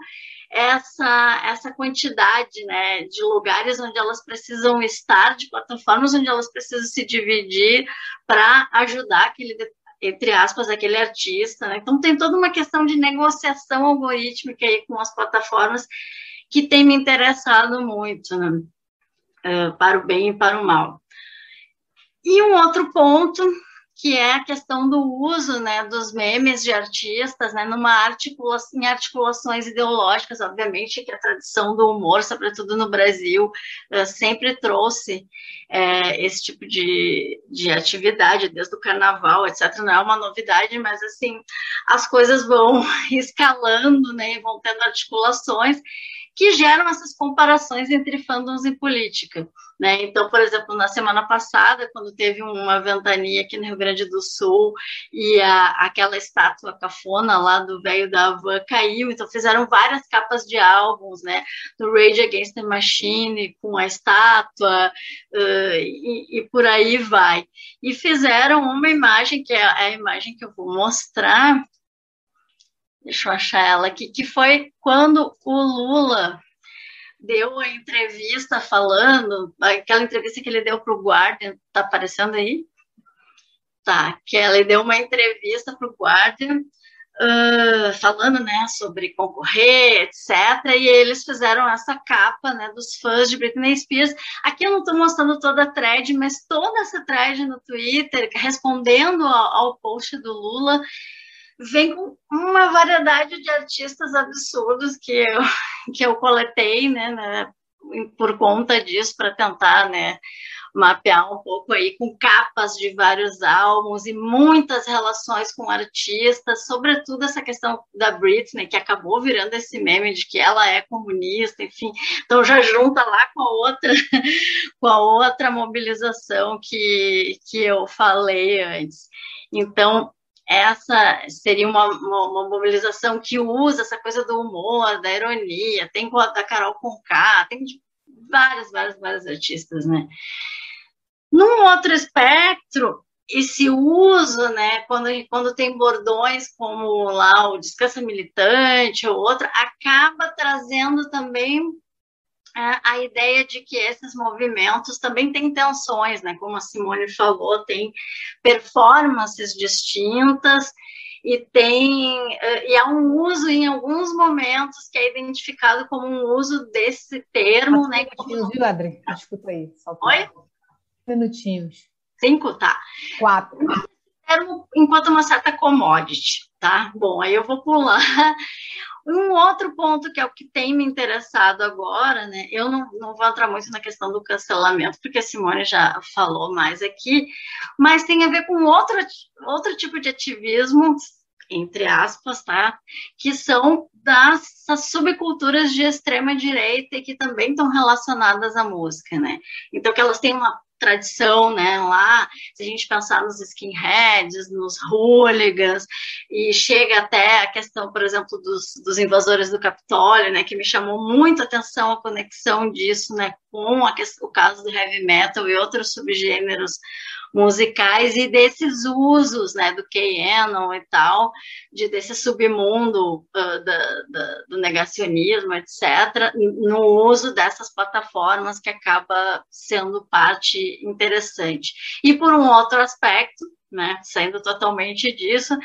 essa, essa quantidade né, de lugares onde elas precisam estar, de plataformas onde elas precisam se dividir para ajudar aquele, entre aspas, aquele artista. Né? Então, tem toda uma questão de negociação algorítmica aí com as plataformas que tem me interessado muito, né? uh, para o bem e para o mal. E um outro ponto que é a questão do uso né, dos memes de artistas né, numa articula em articulações ideológicas, obviamente, que a tradição do humor, sobretudo no Brasil, uh, sempre trouxe uh, esse tipo de, de atividade, desde o carnaval, etc. Não é uma novidade, mas assim, as coisas vão escalando né, vão tendo articulações que geram essas comparações entre fandoms e política. Né? Então, por exemplo, na semana passada, quando teve uma ventania aqui no Rio Grande do Sul e a, aquela estátua cafona lá do velho da Havan caiu, então fizeram várias capas de álbuns, né? Do Rage Against the Machine com a estátua uh, e, e, por aí vai. E fizeram uma imagem, que é a imagem que eu vou mostrar, deixa eu achar ela aqui, que foi quando o Lula deu a entrevista falando, aquela entrevista que ele deu para o Guardian, tá aparecendo aí? Tá, que ele deu uma entrevista para o Guardian, uh, falando, né, sobre concorrer, etc, e eles fizeram essa capa, né, dos fãs de Britney Spears. Aqui eu não estou mostrando toda a thread, mas toda essa thread no Twitter, respondendo ao, ao post do Lula, vem com uma variedade de artistas absurdos que eu, que eu coletei, né, né por conta disso, para tentar, né, mapear um pouco aí com capas de vários álbuns e muitas relações com artistas, sobretudo essa questão da Britney, que acabou virando esse meme de que ela é comunista, enfim, então já junta lá com a outra, com a outra mobilização que, que eu falei antes. Então, essa seria uma, uma, uma, mobilização que usa essa coisa do humor, da ironia, tem da Carol Conká, tem de várias, várias, várias artistas, né? Num outro espectro, esse uso, né, quando, quando tem bordões como lá o Descansa Militante ou outra, acaba trazendo também a ideia de que esses movimentos também têm tensões, né, como a Simone falou, tem performances distintas e tem é, e há um uso em alguns momentos que é identificado como um uso desse termo, né? Minutinhos, viu, Adri? Desculpa aí. Só Oi? Minutinhos. Cinco, tá. Quatro. Termo enquanto uma certa commodity, tá? Bom, aí eu vou pular. Um outro ponto que é o que tem me interessado agora, né? Eu não, não vou entrar muito na questão do cancelamento, porque a Simone já falou mais aqui, mas tem a ver com outro, outro tipo de ativismo, entre aspas, tá? Que são das subculturas de extrema direita e que também estão relacionadas à música, né? Então que elas têm uma tradição, né, lá, se a gente pensar nos skinheads, nos hooligans, e chega até a questão, por exemplo, dos, dos invasores do Capitólio, né, que me chamou muito a atenção a conexão disso, né, com a, o caso do heavy metal e outros subgêneros musicais e desses usos, né, do Keanu e tal, de desse submundo uh, da, da, do negacionismo, etc., no uso dessas plataformas que acaba sendo parte interessante. E por um outro aspecto, né, saindo totalmente disso,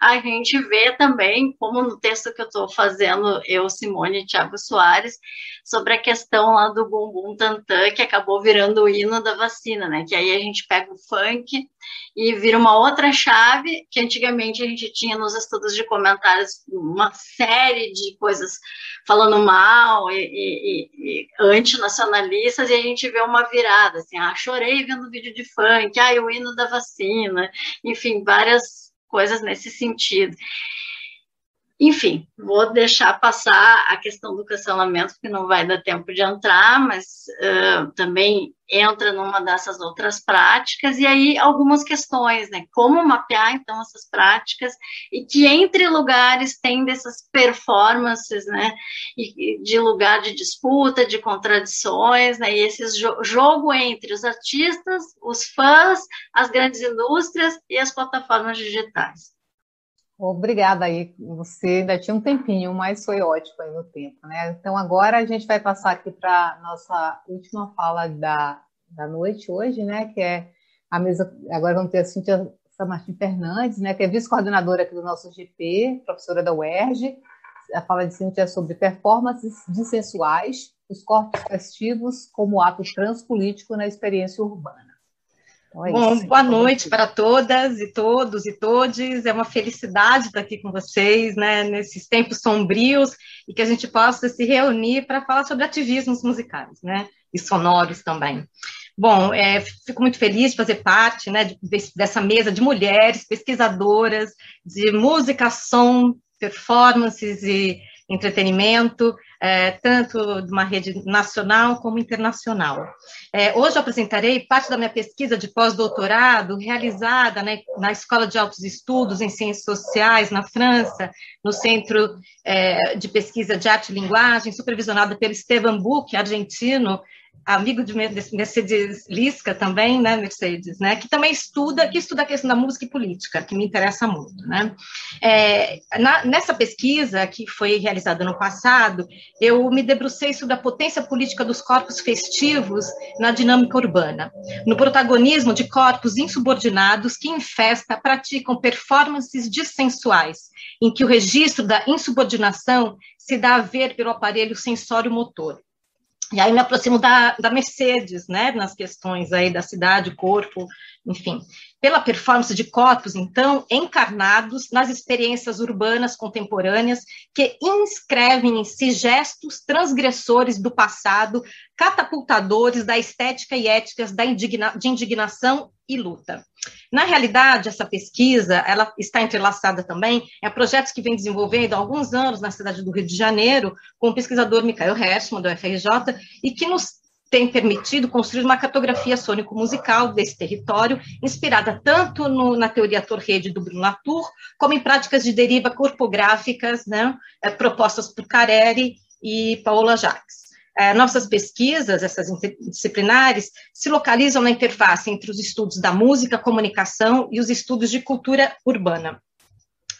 a gente vê também, como no texto que eu estou fazendo, eu, Simone e Thiago Soares, sobre a questão lá do bumbum tantã, que acabou virando o hino da vacina, né, que aí a gente pega o funk e vira uma outra chave, que antigamente a gente tinha nos estudos de comentários uma série de coisas falando mal e, e, e antinacionalistas, e a gente vê uma virada, assim, ah, chorei vendo vídeo de funk, ah, o hino da vacina, enfim, várias coisas nesse sentido. Enfim, vou deixar passar a questão do cancelamento, porque não vai dar tempo de entrar, mas uh, também entra numa dessas outras práticas, e aí algumas questões, né? Como mapear, então, essas práticas, e que entre lugares tem dessas performances, né? E, de lugar de disputa, de contradições, né? E esse jo jogo entre os artistas, os fãs, as grandes indústrias e as plataformas digitais. Obrigada aí. Você ainda tinha um tempinho, mas foi ótimo aí no tempo, né? Então agora a gente vai passar aqui para nossa última fala da, da noite hoje, né? Que é a mesa. Agora vamos ter a Cíntia Samartim Fernandes, né? Que é vice-coordenadora aqui do nosso GP, professora da UERJ. A fala de Cíntia é sobre performances dissensuais, os corpos festivos como ato transpolítico na experiência urbana. Então é Bom, isso. boa noite para todas e todos e todes. É uma felicidade estar aqui com vocês, né, nesses tempos sombrios e que a gente possa se reunir para falar sobre ativismos musicais, né, e sonoros também. Bom, é, fico muito feliz de fazer parte, né, de, dessa mesa de mulheres pesquisadoras de música, som, performances e entretenimento é, tanto de uma rede nacional como internacional. É, hoje apresentarei parte da minha pesquisa de pós-doutorado realizada né, na Escola de Altos Estudos em Ciências Sociais, na França, no Centro é, de Pesquisa de Arte e Linguagem, supervisionada pelo Esteban Buch, argentino, amigo de Mercedes Lisca também, né, Mercedes, né, que também estuda, que estuda a questão da música e política, que me interessa muito, né. É, na, nessa pesquisa que foi realizada no passado, eu me debrucei sobre a potência política dos corpos festivos na dinâmica urbana, no protagonismo de corpos insubordinados que em festa praticam performances dissensuais, em que o registro da insubordinação se dá a ver pelo aparelho sensório-motor. E aí me aproximo da, da Mercedes, né, nas questões aí da cidade, corpo, enfim. Pela performance de corpos, então, encarnados nas experiências urbanas contemporâneas que inscrevem em si gestos transgressores do passado, catapultadores da estética e éticas da indigna, de indignação e luta. Na realidade, essa pesquisa ela está entrelaçada também a projetos que vem desenvolvendo há alguns anos na cidade do Rio de Janeiro, com o pesquisador Michael Hershman, do FRJ, e que nos tem permitido construir uma cartografia sônico-musical desse território, inspirada tanto no, na teoria Torrede do Bruno Latour, como em práticas de deriva corpográficas né, propostas por Careri e Paola Jacques. é, nossas pesquisas, essas interdisciplinares, se localizam na interface entre os estudos da música, comunicação e os estudos de cultura urbana.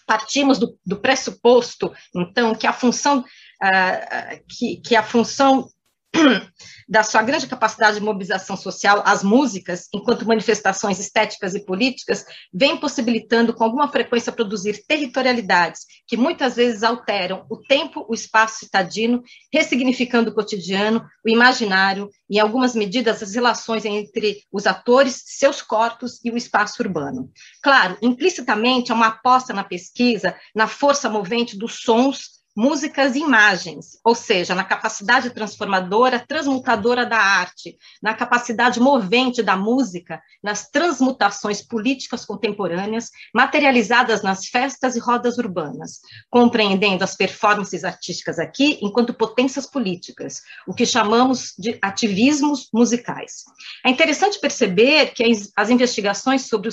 Partimos do, do pressuposto, então, que a função, uh, que, que a função da sua grande capacidade de mobilização social, as músicas, enquanto manifestações estéticas e políticas, vem possibilitando com alguma frequência produzir territorialidades que muitas vezes alteram o tempo, o espaço citadino, ressignificando o cotidiano, o imaginário e, em algumas medidas, as relações entre os atores, seus corpos e o espaço urbano. Claro, implicitamente, é uma aposta na pesquisa, na força movente dos sons, músicas e imagens, ou seja, na capacidade transformadora, transmutadora da arte, na capacidade movente da música, nas transmutações políticas contemporâneas, materializadas nas festas e rodas urbanas, compreendendo as performances artísticas aqui enquanto potências políticas, o que chamamos de ativismos musicais. É interessante perceber que as investigações sobre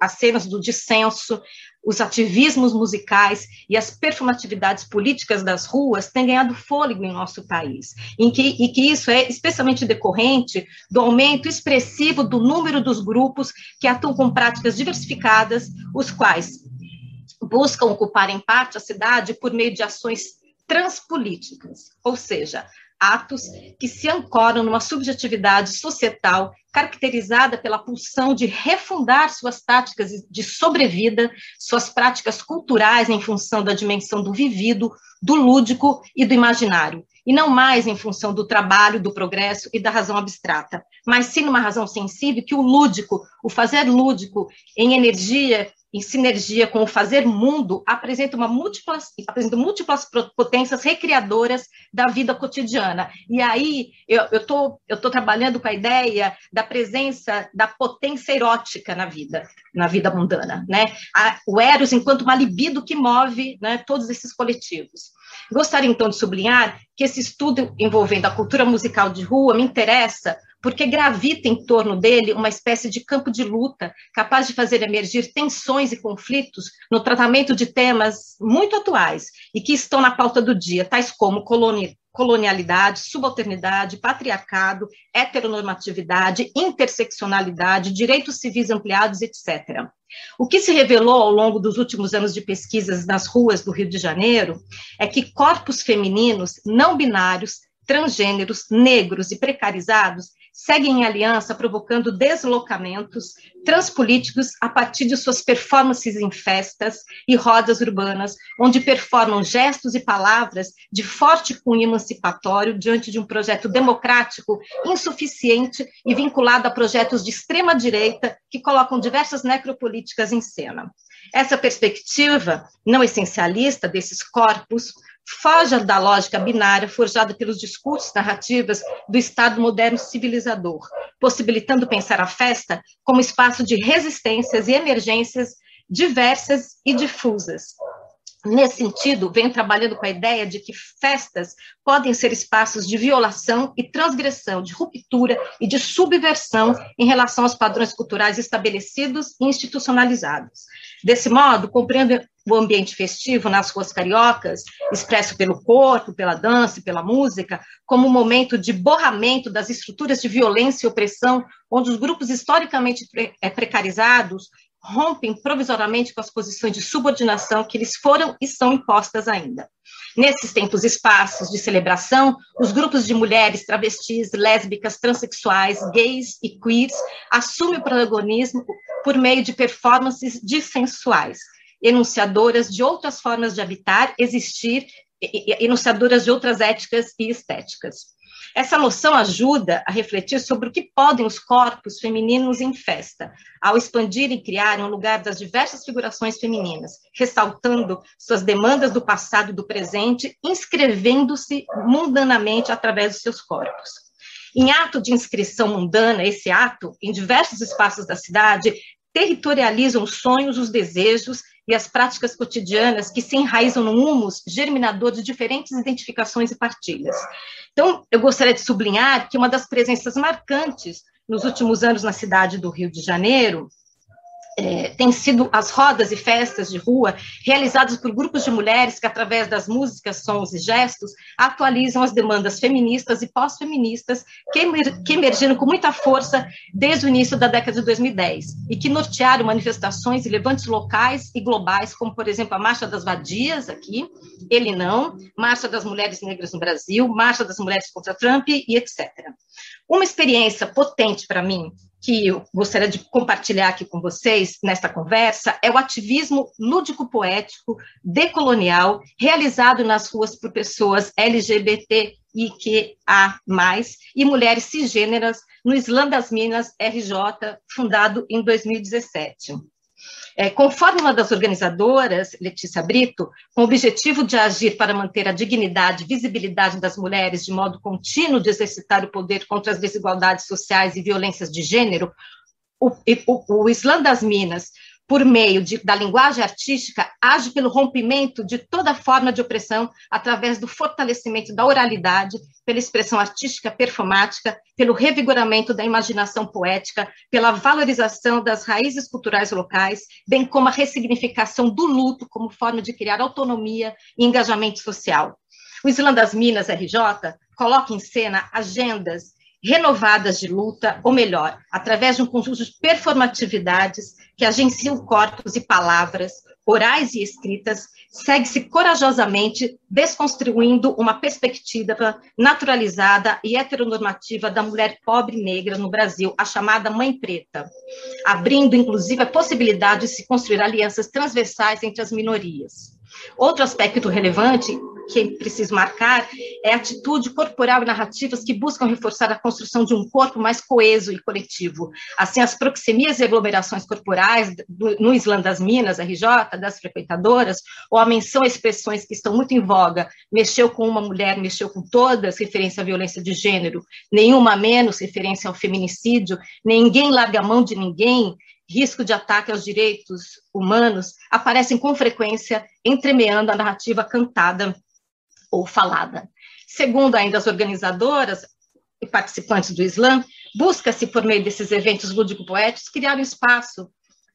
as cenas do dissenso, os ativismos musicais e as performatividades políticas das ruas têm ganhado fôlego em nosso país, em que, e que isso é especialmente decorrente do aumento expressivo do número dos grupos que atuam com práticas diversificadas, os quais buscam ocupar em parte a cidade por meio de ações transpolíticas, ou seja, atos que se ancoram numa subjetividade societal caracterizada pela pulsão de refundar suas táticas de sobrevida, suas práticas culturais em função da dimensão do vivido, do lúdico e do imaginário, e não mais em função do trabalho, do progresso e da razão abstrata, mas sim numa razão sensível que o lúdico, o fazer lúdico em energia em sinergia com o fazer mundo, apresenta, uma múltiplas, apresenta múltiplas potências recriadoras da vida cotidiana. E aí eu estou eu tô trabalhando com a ideia da presença da potência erótica na vida, na vida mundana. Né? A, o Eros enquanto uma libido que move né, todos esses coletivos. Gostaria, então, de sublinhar que esse estudo envolvendo a cultura musical de rua me interessa porque gravita em torno dele uma espécie de campo de luta capaz de fazer emergir tensões e conflitos no tratamento de temas muito atuais e que estão na pauta do dia, tais como colonialidade, subalternidade, patriarcado, heteronormatividade, interseccionalidade, direitos civis ampliados, etc. O que se revelou ao longo dos últimos anos de pesquisas nas ruas do Rio de Janeiro é que corpos femininos não binários, transgêneros, negros e precarizados seguem em aliança provocando deslocamentos transpolíticos a partir de suas performances em festas e rodas urbanas, onde performam gestos e palavras de forte cunho emancipatório diante de um projeto democrático insuficiente e vinculado a projetos de extrema direita que colocam diversas necropolíticas em cena. Essa perspectiva não essencialista desses corpos foge da lógica binária forjada pelos discursos narrativas do Estado moderno civilizador, possibilitando pensar a festa como espaço de resistências e emergências diversas e difusas. Nesse sentido, venho trabalhando com a ideia de que festas podem ser espaços de violação e transgressão, de ruptura e de subversão em relação aos padrões culturais estabelecidos e institucionalizados. Desse modo, compreendo o ambiente festivo nas ruas cariocas, expresso pelo corpo, pela dança e pela música, como um momento de borramento das estruturas de violência e opressão, onde os grupos historicamente eh, precarizados rompem provisoriamente com as posições de subordinação que lhes foram e são impostas ainda. Nesses tempos e espaços de celebração, os grupos de mulheres, travestis, lésbicas, transexuais, gays e queers assumem o protagonismo por meio de performances dissensuais, enunciadoras de outras formas de habitar, existir, enunciadoras de outras éticas e estéticas. Essa noção ajuda a refletir sobre o que podem os corpos femininos em festa, ao expandir e criar um lugar das diversas figurações femininas, ressaltando suas demandas do passado e do presente, inscrevendo-se mundanamente através dos seus corpos. Em ato de inscrição mundana, esse ato, em diversos espaços da cidade, territorializam os sonhos, os desejos e as práticas cotidianas que se enraizam no humus germinador de diferentes identificações e partilhas. Então, eu gostaria de sublinhar que uma das presenças marcantes nos últimos anos na cidade do Rio de Janeiro é, têm sido as rodas e festas de rua realizadas por grupos de mulheres que, através das músicas, sons e gestos, atualizam as demandas feministas e pós-feministas que, emer, que emergiram com muita força desde o início da década de 2010 e que nortearam manifestações e levantes locais e globais, como, por exemplo, a Marcha das Vadias aqui, Ele Não, Marcha das Mulheres Negras no Brasil, Marcha das Mulheres contra Trump e etc. Uma experiência potente para mim que eu gostaria de compartilhar aqui com vocês nesta conversa é o ativismo lúdico-poético decolonial realizado nas ruas por pessoas LGBTIQA+, e mulheres cisgêneras no Islã das Minas RJ, fundado em 2017. É, conforme uma das organizadoras, Letícia Brito, com o objetivo de agir para manter a dignidade e visibilidade das mulheres de modo contínuo de exercitar o poder contra as desigualdades sociais e violências de gênero, o, o, o Islã das Minas por meio de, da linguagem artística, age pelo rompimento de toda forma de opressão através do fortalecimento da oralidade, pela expressão artística performática, pelo revigoramento da imaginação poética, pela valorização das raízes culturais locais, bem como a ressignificação do luto como forma de criar autonomia e engajamento social. O Islã das Minas, RJ, coloca em cena agendas renovadas de luta, ou melhor, através de um conjunto de performatividades que agenciam corpos e palavras, orais e escritas, segue-se corajosamente desconstruindo uma perspectiva naturalizada e heteronormativa da mulher pobre negra no Brasil, a chamada mãe preta, abrindo inclusive a possibilidade de se construir alianças transversais entre as minorias. Outro aspecto relevante que preciso marcar é atitude corporal e narrativas que buscam reforçar a construção de um corpo mais coeso e coletivo. Assim, as proxemias e aglomerações corporais do, no Islã das Minas, RJ, das frequentadoras, ou a menção a expressões que estão muito em voga, mexeu com uma mulher, mexeu com todas, referência à violência de gênero, nenhuma menos referência ao feminicídio, ninguém larga a mão de ninguém, risco de ataque aos direitos humanos, aparecem com frequência entremeando a narrativa cantada ou falada. Segundo ainda as organizadoras e participantes do Islã, busca-se, por meio desses eventos lúdico-poéticos, criar um espaço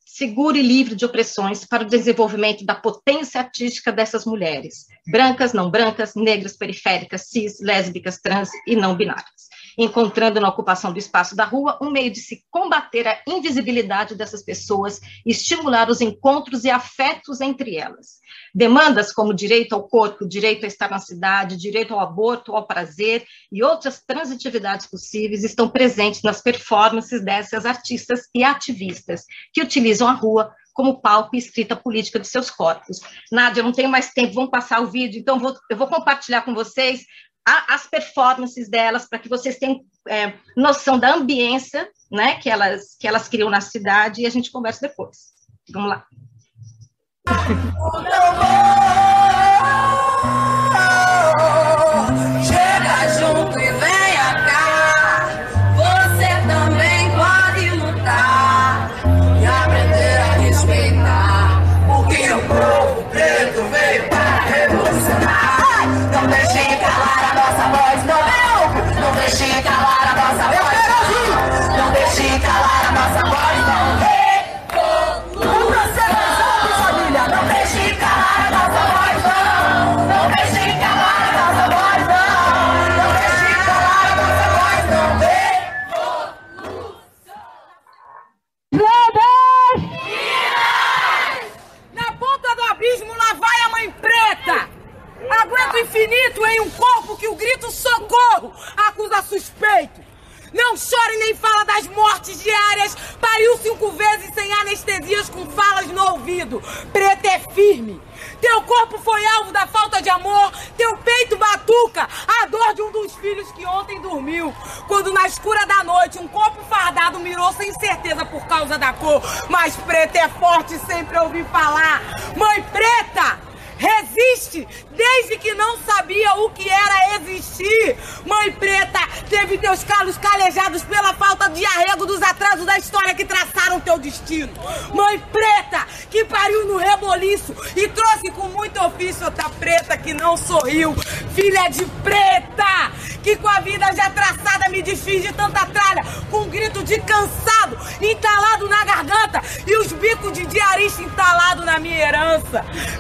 seguro e livre de opressões para o desenvolvimento da potência artística dessas mulheres, brancas, não brancas, negras, periféricas, cis, lésbicas, trans e não binárias encontrando na ocupação do espaço da rua um meio de se combater a invisibilidade dessas pessoas e estimular os encontros e afetos entre elas. Demandas como direito ao corpo, direito a estar na cidade, direito ao aborto, ao prazer e outras transitividades possíveis estão presentes nas performances dessas artistas e ativistas que utilizam a rua como palco e escrita política de seus corpos. Nádia, eu não tenho mais tempo, vamos passar o vídeo, então vou, eu vou compartilhar com vocês a, as performances delas, para que vocês tenham é, noção da ambiência né, que, elas, que elas criam na cidade e a gente conversa depois. Vamos lá. Chega junto e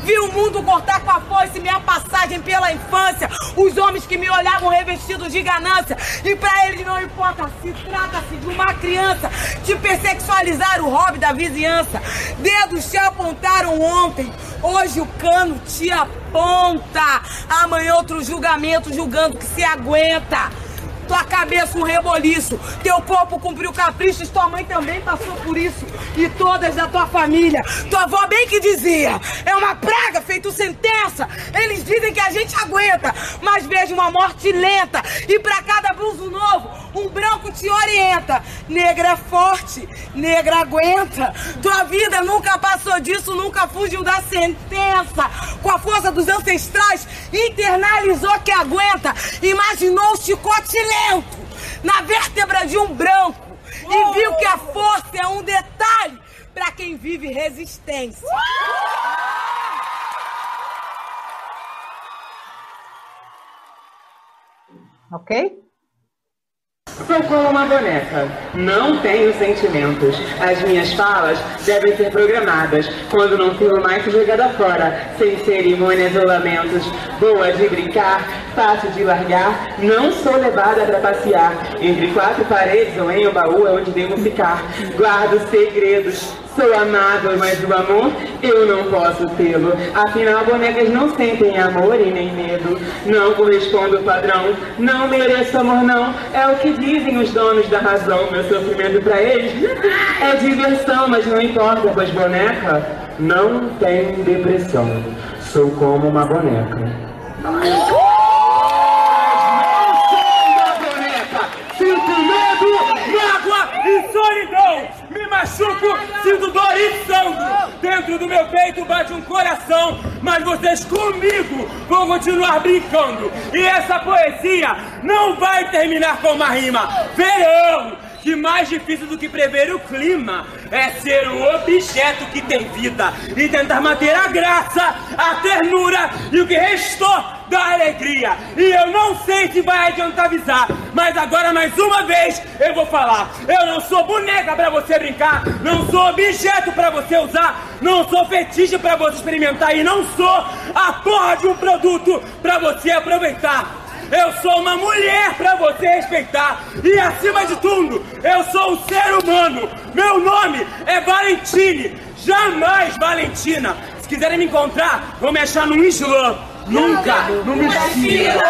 Vi o mundo cortar com a foice minha passagem pela infância, os homens que me olhavam revestidos de ganância, e para eles não importa se trata-se de uma criança, te persexualizar o hobby da vizinhança. Dedos te apontaram ontem, hoje o cano te aponta. Amanhã outro julgamento julgando que se aguenta. Tua cabeça um reboliço, teu corpo cumpriu caprichos, tua mãe também passou por isso, e todas da tua família. Tua avó bem que dizia, é uma praga feito sentença. Eles dizem que a gente aguenta, mas vejo uma morte lenta, e para cada bluso novo, um branco te orienta. Negra é forte, negra aguenta. Tua vida nunca passou disso, nunca fugiu da sentença. Com a força dos ancestrais, internalizou que aguenta, imaginou o chicote lento na vértebra de um branco e viu que a força é um detalhe para quem vive resistência. Ok? Sou como uma boneca. Não tenho sentimentos. As minhas falas devem ser programadas quando não filo mais jogada fora, sem cerimônias ou lamentos. Boa de brincar, fácil de largar. Não sou levada para passear. Entre quatro paredes ou em um baú é onde devo ficar. Guardo segredos. Sou amado, mas o amor eu não posso tê-lo. Afinal, bonecas não sentem amor e nem medo. Não correspondo ao padrão. Não mereço amor, não. É o que dizem os donos da razão. Meu sofrimento para eles é diversão, mas não importa, pois boneca não tem depressão. Sou como uma boneca. E solidão. Machuco, sinto dor e sangue. Dentro do meu peito bate um coração. Mas vocês comigo vão continuar brincando. E essa poesia não vai terminar com uma rima. Verão! que mais difícil do que prever o clima é ser o objeto que tem vida e tentar manter a graça, a ternura e o que restou da alegria. E eu não sei se vai adiantar avisar, mas agora mais uma vez eu vou falar. Eu não sou boneca para você brincar, não sou objeto para você usar, não sou fetiche para você experimentar e não sou a porra de um produto para você aproveitar. Eu sou uma mulher para você respeitar. E acima de tudo, eu sou um ser humano. Meu nome é Valentine, jamais Valentina. Se quiserem me encontrar, vão me achar no Islã. Nunca no Messina.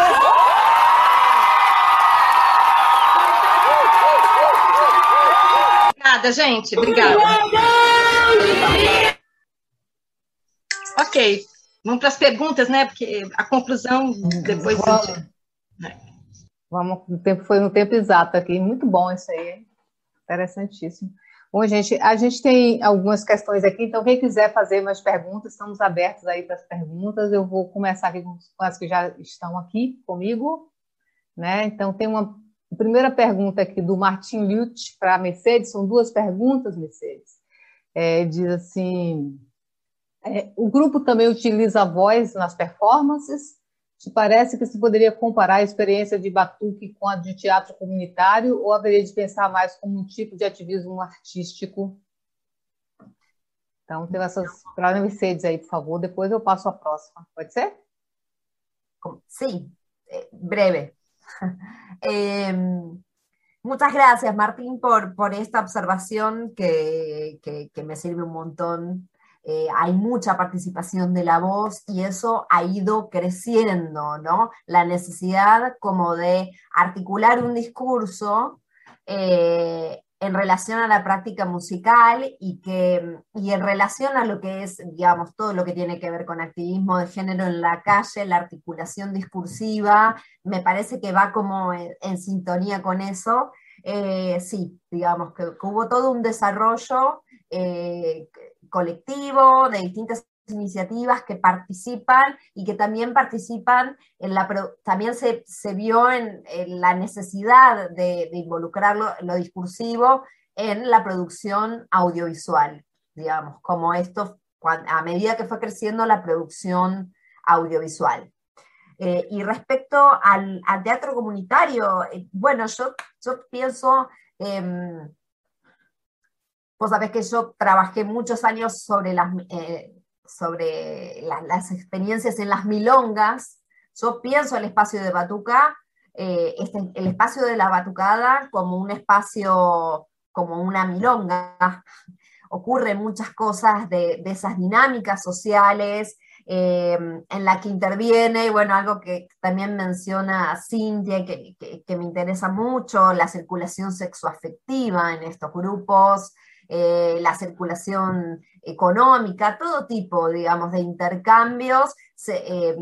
Obrigada, gente. Obrigada. Ok. Vamos para as perguntas, né? Porque a conclusão depois. Vamos. Vamos, o tempo foi no tempo exato aqui. Muito bom isso aí, hein? interessantíssimo. Bom, gente, a gente tem algumas questões aqui, então quem quiser fazer mais perguntas, estamos abertos aí para as perguntas. Eu vou começar aqui com as que já estão aqui comigo, né? Então tem uma primeira pergunta aqui do Martin Lutz para a Mercedes, são duas perguntas, Mercedes. É, diz assim: é, o grupo também utiliza a voz nas performances? Parece que se poderia comparar a experiência de Batuque com a de teatro comunitário ou haveria de pensar mais como um tipo de ativismo artístico? Então, tem essas para Mercedes aí, por favor. Depois eu passo a próxima. Pode ser? Sí, eh, breve. Eh, muchas gracias, Martín, por, por esta observación que, que, que, me sirve un montón eh, hay mucha participación de la voz y eso ha ido creciendo, ¿no? La necesidad como de articular un discurso eh, en relación a la práctica musical y, que, y en relación a lo que es, digamos, todo lo que tiene que ver con activismo de género en la calle, la articulación discursiva, me parece que va como en, sintonía con eso. Eh, sí, digamos que, hubo todo un desarrollo colectivo, de distintas iniciativas que participan y que también participan en la también se, vio en, la necesidad de, involucrar lo, discursivo en la producción audiovisual, digamos, como esto a medida que fue creciendo la producción audiovisual. Eh, y respecto al, teatro comunitario, eh, bueno, yo, yo pienso, em, vos sabés que yo trabajé muchos años sobre las, sobre las experiencias en las milongas, yo pienso el espacio de Batuca, este, el espacio de la batucada como un espacio, como una milonga, ocurren muchas cosas de, esas dinámicas sociales eh, en la que interviene, y bueno, algo que también menciona Cintia, que, que, me interesa mucho, la circulación sexoafectiva en estos grupos, eh, la circulación económica, todo tipo, digamos, de intercambios, eh,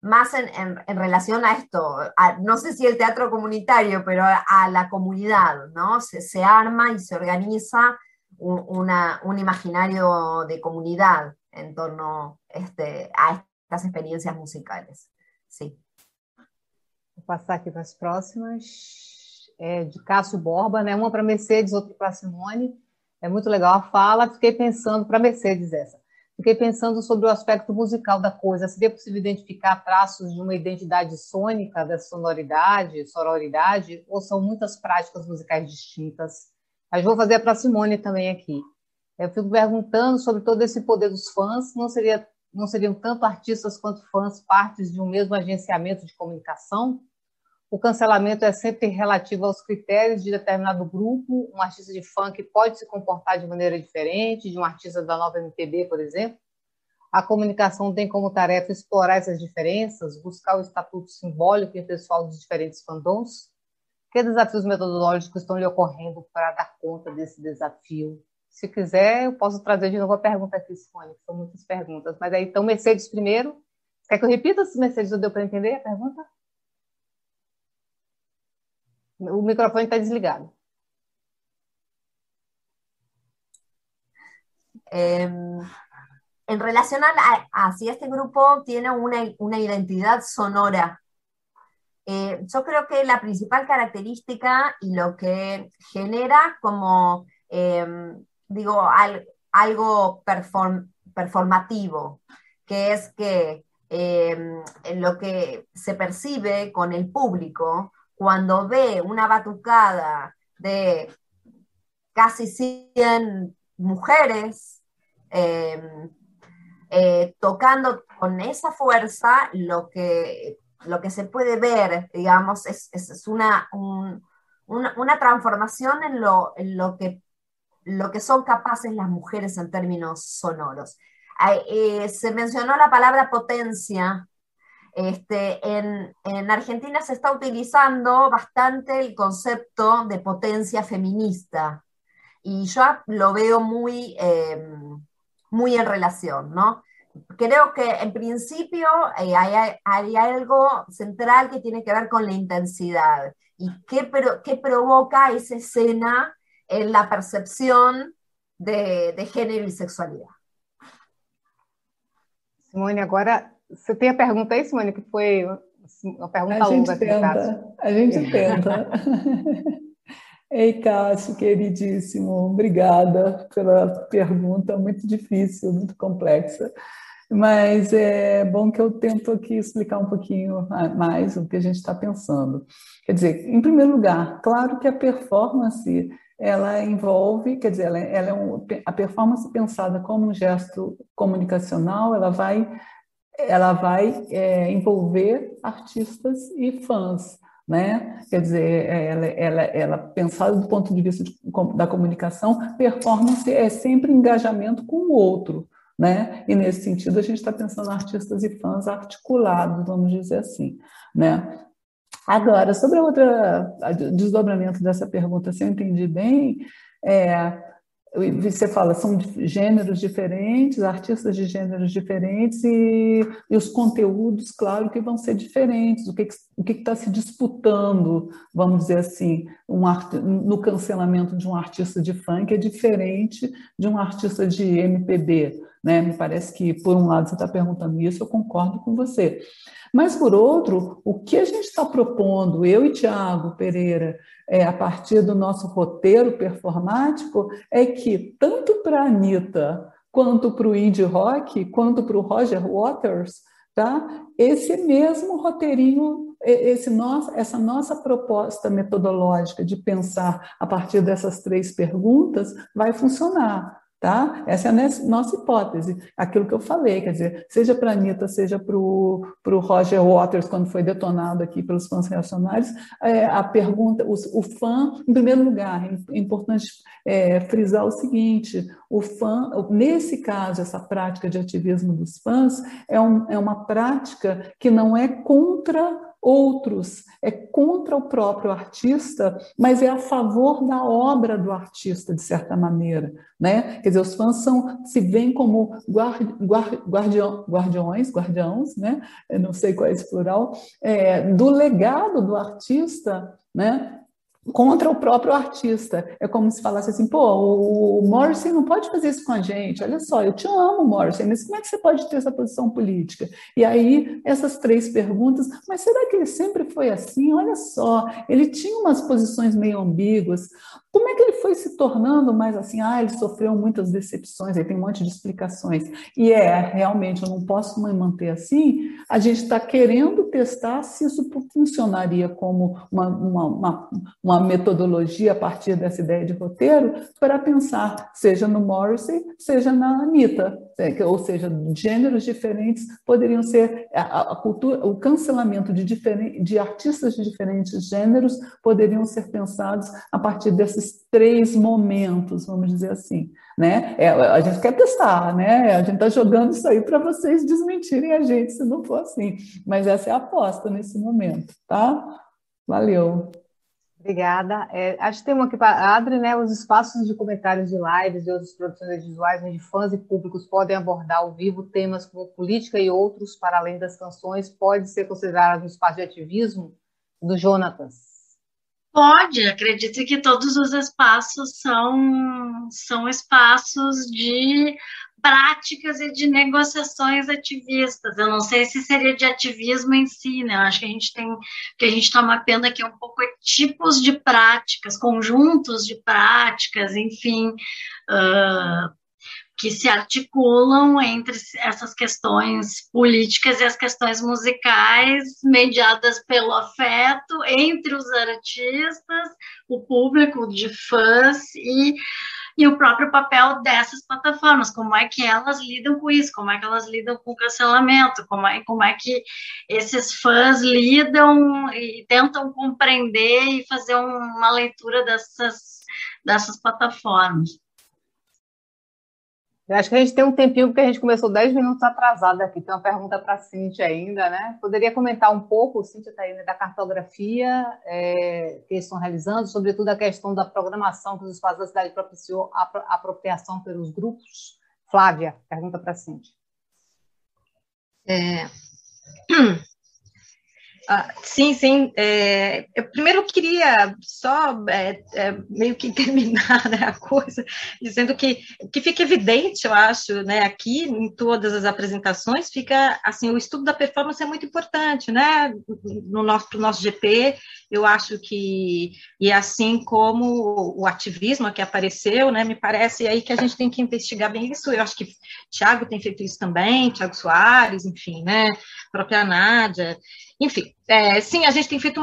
más en, relación a esto, no sé si el teatro comunitario, pero a, la comunidad, ¿no? Se, se, arma y se organiza un, imaginario de comunidad en torno este, a estas experiências musicais. Sim. Vou passar aqui para as próximas. É de Cássio Borba, né? Uma para Mercedes, outra para Simone. É muito legal a fala. Fiquei pensando, para Mercedes essa, fiquei pensando sobre o aspecto musical da coisa. Seria possível identificar traços de uma identidade sônica da sonoridade, sororidade, ou são muitas práticas musicais distintas? Mas vou fazer para Simone também aqui. Eu fico perguntando sobre todo esse poder dos fãs. Não, seria, não seriam tanto artistas quanto fãs partes de um mesmo agenciamento de comunicação? O cancelamento é sempre relativo aos critérios de determinado grupo. Um artista de funk pode se comportar de maneira diferente de um artista da nova MPB, por exemplo. A comunicação tem como tarefa explorar essas diferenças, buscar o estatuto simbólico e pessoal dos diferentes fandoms. Que desafios metodológicos estão lhe ocorrendo para dar conta desse desafio? Se quiser, eu posso trazer de novo a pergunta aqui, Simone, são muitas perguntas. Mas aí, então, Mercedes primeiro. Quer que eu repita se Mercedes não deu para entender a pergunta? O microfone está desligado. en relación a, si este grupo tiene una, una identidad sonora Eh, yo creo que la principal característica y lo que genera como, em, digo, algo performativo, que es que em, lo que se percibe con el público cuando ve una batucada de casi 100 mujeres em, eh, tocando con esa fuerza, lo que lo que se puede ver, digamos, es, una, una, transformación en lo, en lo, que, lo que son capaces las mujeres en términos sonoros. Eh, se mencionó la palabra potencia. Este, en, en, Argentina se está utilizando bastante el concepto de potencia feminista y yo lo veo muy, eh, muy en relación, ¿no? creo que en principio eh, hay, algo central que tiene que ver con la intensidad y qué, qué provoca esa escena en la percepción de, género y sexualidad. Simone, agora você tem a pergunta aí, Simone, que foi uma pergunta a longa. Tenta, a gente tenta. Ei, Cássio, queridíssimo, obrigada pela pergunta muito difícil, muito complexa. Mas é bom que eu tento aqui explicar um pouquinho mais o que a gente está pensando. Quer dizer, em primeiro lugar, claro que a performance ela envolve, quer dizer, ela, é, ela é um, a performance pensada como um gesto comunicacional, ela vai, ela vai é, envolver artistas e fãs, né? Quer dizer, ela, ela, ela pensada do ponto de vista de, da comunicação, performance é sempre engajamento com o outro, né? E nesse sentido a gente está pensando artistas e fãs articulados, vamos dizer assim, né? Agora, sobre a desdobramento dessa pergunta, se eu entendi bem, é, você fala, são gêneros diferentes, artistas de gêneros diferentes e, e os conteúdos, claro, que vão ser diferentes. O que o que está se disputando, vamos dizer assim, um art, no cancelamento de um artista de funk é diferente de um artista de MPB. Né? Me parece que, por um lado, você está perguntando isso, eu concordo com você. Mas, por outro, o que a gente está propondo, eu e Tiago Pereira, é, a partir do nosso roteiro performático, é que, tanto para a Anitta, quanto para o indie rock, quanto para o Roger Waters, tá? Esse mesmo roteirinho, esse nosso, essa nossa proposta metodológica de pensar a partir dessas três perguntas vai funcionar. Tá? Essa é a nossa hipótese, aquilo que eu falei, quer dizer, seja para a Anitta, seja para o Roger Waters, quando foi detonado aqui pelos fãs reacionários, é, a pergunta, o, o, fã, em primeiro lugar, é importante é, frisar o seguinte: o fã, nesse caso, essa prática de ativismo dos fãs é, um, é uma prática que não é contra outros, é contra o próprio artista, mas é a favor da obra do artista, de certa maneira. Né? Quer dizer, os fãs são, se veem como guard, guard, guardião, guardiões, guardiãos, né? Não sei qual é esse plural, é, do legado do artista, né? Contra o próprio artista. É como se falasse assim, pô, o Morrison não pode fazer isso com a gente. Olha só, eu te amo, Morrison, mas como é que você pode ter essa posição política? E aí, essas três perguntas, mas será que ele sempre foi assim? Olha só, ele tinha umas posições meio ambíguas. Como é que ele foi se tornando mais assim? Ah, ele sofreu muitas decepções, aí tem um monte de explicações. E é, realmente, eu não posso me manter assim. A gente está querendo testar se isso funcionaria como uma, uma, uma, uma, metodologia a partir dessa ideia de roteiro para pensar, seja no Morrissey, seja na Anitta. É, ou seja, gêneros diferentes poderiam ser a, a cultura, o cancelamento de, de artistas de diferentes gêneros poderiam ser pensados a partir desses esses três momentos, vamos dizer assim. Né? É, a gente quer testar, né? A gente está jogando isso aí para vocês desmentirem a gente se não for assim. Mas essa é a aposta nesse momento, tá? Valeu. Obrigada. É, acho que tem uma aqui para a Adri, né? Os espaços de comentários de lives e outras produções visuais onde fãs e públicos podem abordar ao vivo temas como política e outros para além das canções, pode ser considerado um espaço de ativismo do Jonatas. Pode, acredito que todos os espaços são, são espaços de práticas e de negociações ativistas. Eu não sei se seria de ativismo em si, né? Eu acho que a gente tem que a gente está mapeando aqui um pouco tipos de práticas, conjuntos de práticas, enfim, uh, que se articulam entre essas questões políticas e as questões musicais, mediadas pelo afeto entre os artistas, o público de fãs e, e o próprio papel dessas plataformas, como é que elas lidam com isso, como é que elas lidam com o cancelamento, como é, como é que esses fãs lidam e tentam compreender e fazer uma leitura dessas, dessas plataformas. Acho que a gente tem um tempinho, porque a gente começou 10 minutos atrasado aqui. Tem uma pergunta para a Cintia ainda, né? Poderia comentar um pouco, Cintia está aí, né, da cartografia é, que estão realizando, sobretudo a questão da programação que os espaços da cidade propiciou a apropriação pelos grupos? Flávia, pergunta para a Cintia. É... Ah, sim, sim. É, eu primeiro queria só é, é, meio que terminar né, a coisa dizendo que que fica evidente, eu acho, né, aqui em todas as apresentações fica assim o estudo da performance é muito importante, né? No nosso pro nosso GP, eu acho que e assim como o ativismo que apareceu, né, me parece aí que a gente tem que investigar bem isso. Eu acho que Tiago tem feito isso também, Tiago Soares, enfim, né? Própria Nádia. Enfim, é, sim, a gente tem feito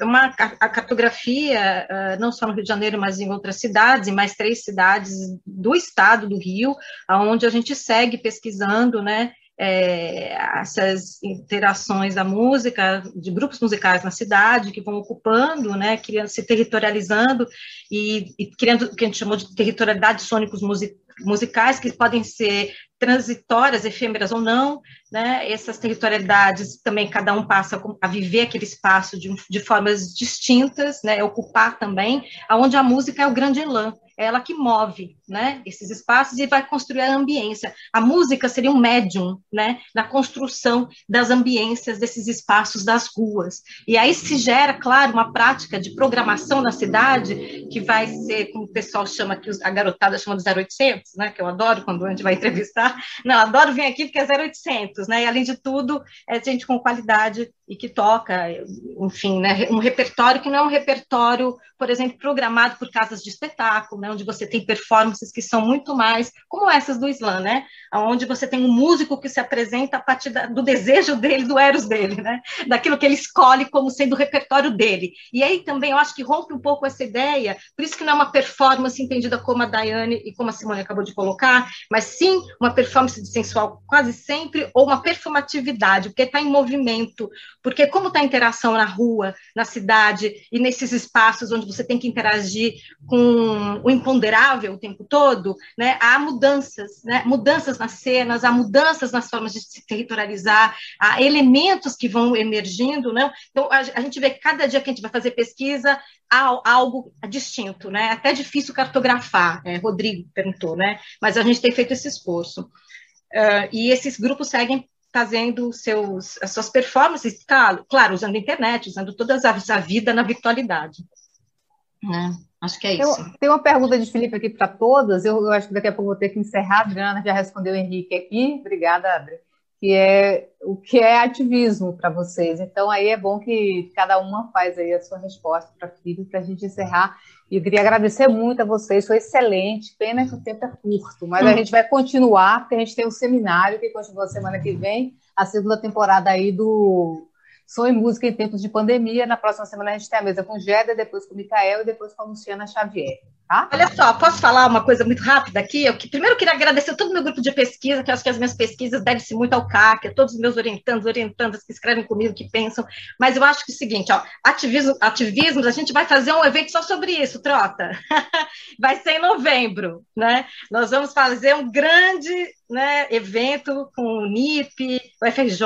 uma a cartografia, uh, não só no Rio de Janeiro, mas em outras cidades, em mais três cidades do estado do Rio, onde a gente segue pesquisando, né, é, essas interações da música, de grupos musicais na cidade, que vão ocupando, né, criando, se territorializando e, e criando o que a gente chamou de territorialidade sônicos musicais, que podem ser transitórias, efêmeras ou não, né? Essas territorialidades também cada um passa a viver aquele espaço de, de formas distintas, né? Ocupar também, aonde a música é o grande elan, ela que move, né? Esses espaços e vai construir a ambiência. A música seria um médium, né? Na construção das ambiências desses espaços das ruas. E aí se gera, claro, uma prática de programação na cidade que vai ser, como o pessoal chama que a garotada chama de 0800, né? Que eu adoro quando a gente vai entrevistar não, adoro vir aqui porque é 0800, né? E além de tudo, é gente com qualidade e que toca, enfim, né? Um repertório que não é um repertório, por exemplo, programado por casas de espetáculo, né, onde você tem performances que são muito mais como essas do slam, né, onde você tem um músico que se apresenta a partir da, do desejo dele, do eros dele, né, daquilo que ele escolhe como sendo o repertório dele. E aí também eu acho que rompe um pouco essa ideia, por isso que não é uma performance entendida como a Daiane e como a Simone acabou de colocar, mas sim uma performance de sensual quase sempre, ou uma performatividade, porque está em movimento, porque como está a interação na rua, na cidade e nesses espaços onde você tem que interagir com o imponderável o tempo todo, né, há mudanças, né, mudanças nas cenas, há mudanças nas formas de se territorializar, há elementos que vão emergindo, né? Então a, a gente vê que cada dia que a gente vai fazer pesquisa há algo distinto, né? Até difícil cartografar, é, Rodrigo perguntou, né? Mas a gente tem feito esse esforço. Uh, e esses grupos seguem fazendo seus, as suas performances, claro, claro, usando a internet, usando toda a vida na virtualidade. Né? Acho que é isso. Tem, tem uma pergunta de Felipe aqui para todas. Eu, eu, acho que daqui a pouco vou ter que encerrar. A Adriana já respondeu o Henrique aqui. Obrigada, Adri. Que é o que é ativismo para vocês. Então aí é bom que cada uma faz aí a sua resposta para Felipe para a gente encerrar. E eu queria agradecer muito a vocês, foi excelente. Pena que o tempo é curto, mas a hum. gente vai continuar, porque a gente tem um seminário que continua semana que vem, a segunda temporada aí do Som e Música em Tempos de Pandemia. Na próxima semana a gente tem a mesa com Geda, depois com o Micael e depois com a Luciana Xavier. Tá? Olha só, posso falar uma coisa muito rápida aqui? Eu que, primeiro queria agradecer todo o meu grupo de pesquisa, que eu acho que as minhas pesquisas devem-se muito ao CAC, a todos os meus orientandos, orientandas que escrevem comigo, que pensam, mas eu acho que é o seguinte, ó, ativismo, ativismos, a gente vai fazer um evento só sobre isso, trota. vai ser em novembro, né? Nós vamos fazer um grande né, evento com o NIP, o FRJ,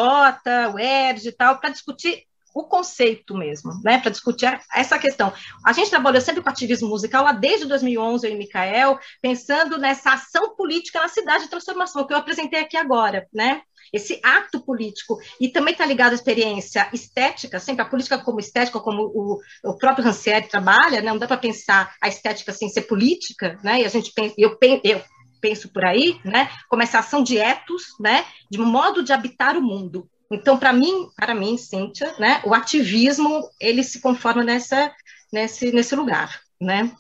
o ERJ e tal, para discutir o conceito mesmo, né, para discutir essa questão. A gente trabalhou sempre com ativismo musical lá desde 2011, eu e Micael, pensando nessa ação política na cidade de transformação, que eu apresentei aqui agora, né? Esse ato político, e também está ligado à experiência estética, sempre a política como estética, como o, o próprio Rancière trabalha, né? não dá para pensar a estética sem ser política, né? e a gente pensa, eu, eu penso por aí, né? como essa ação de etos, né? de modo de habitar o mundo, então, para mim, para mim, Cíntia, né, o ativismo ele se conforma nessa, nesse, nesse lugar, né?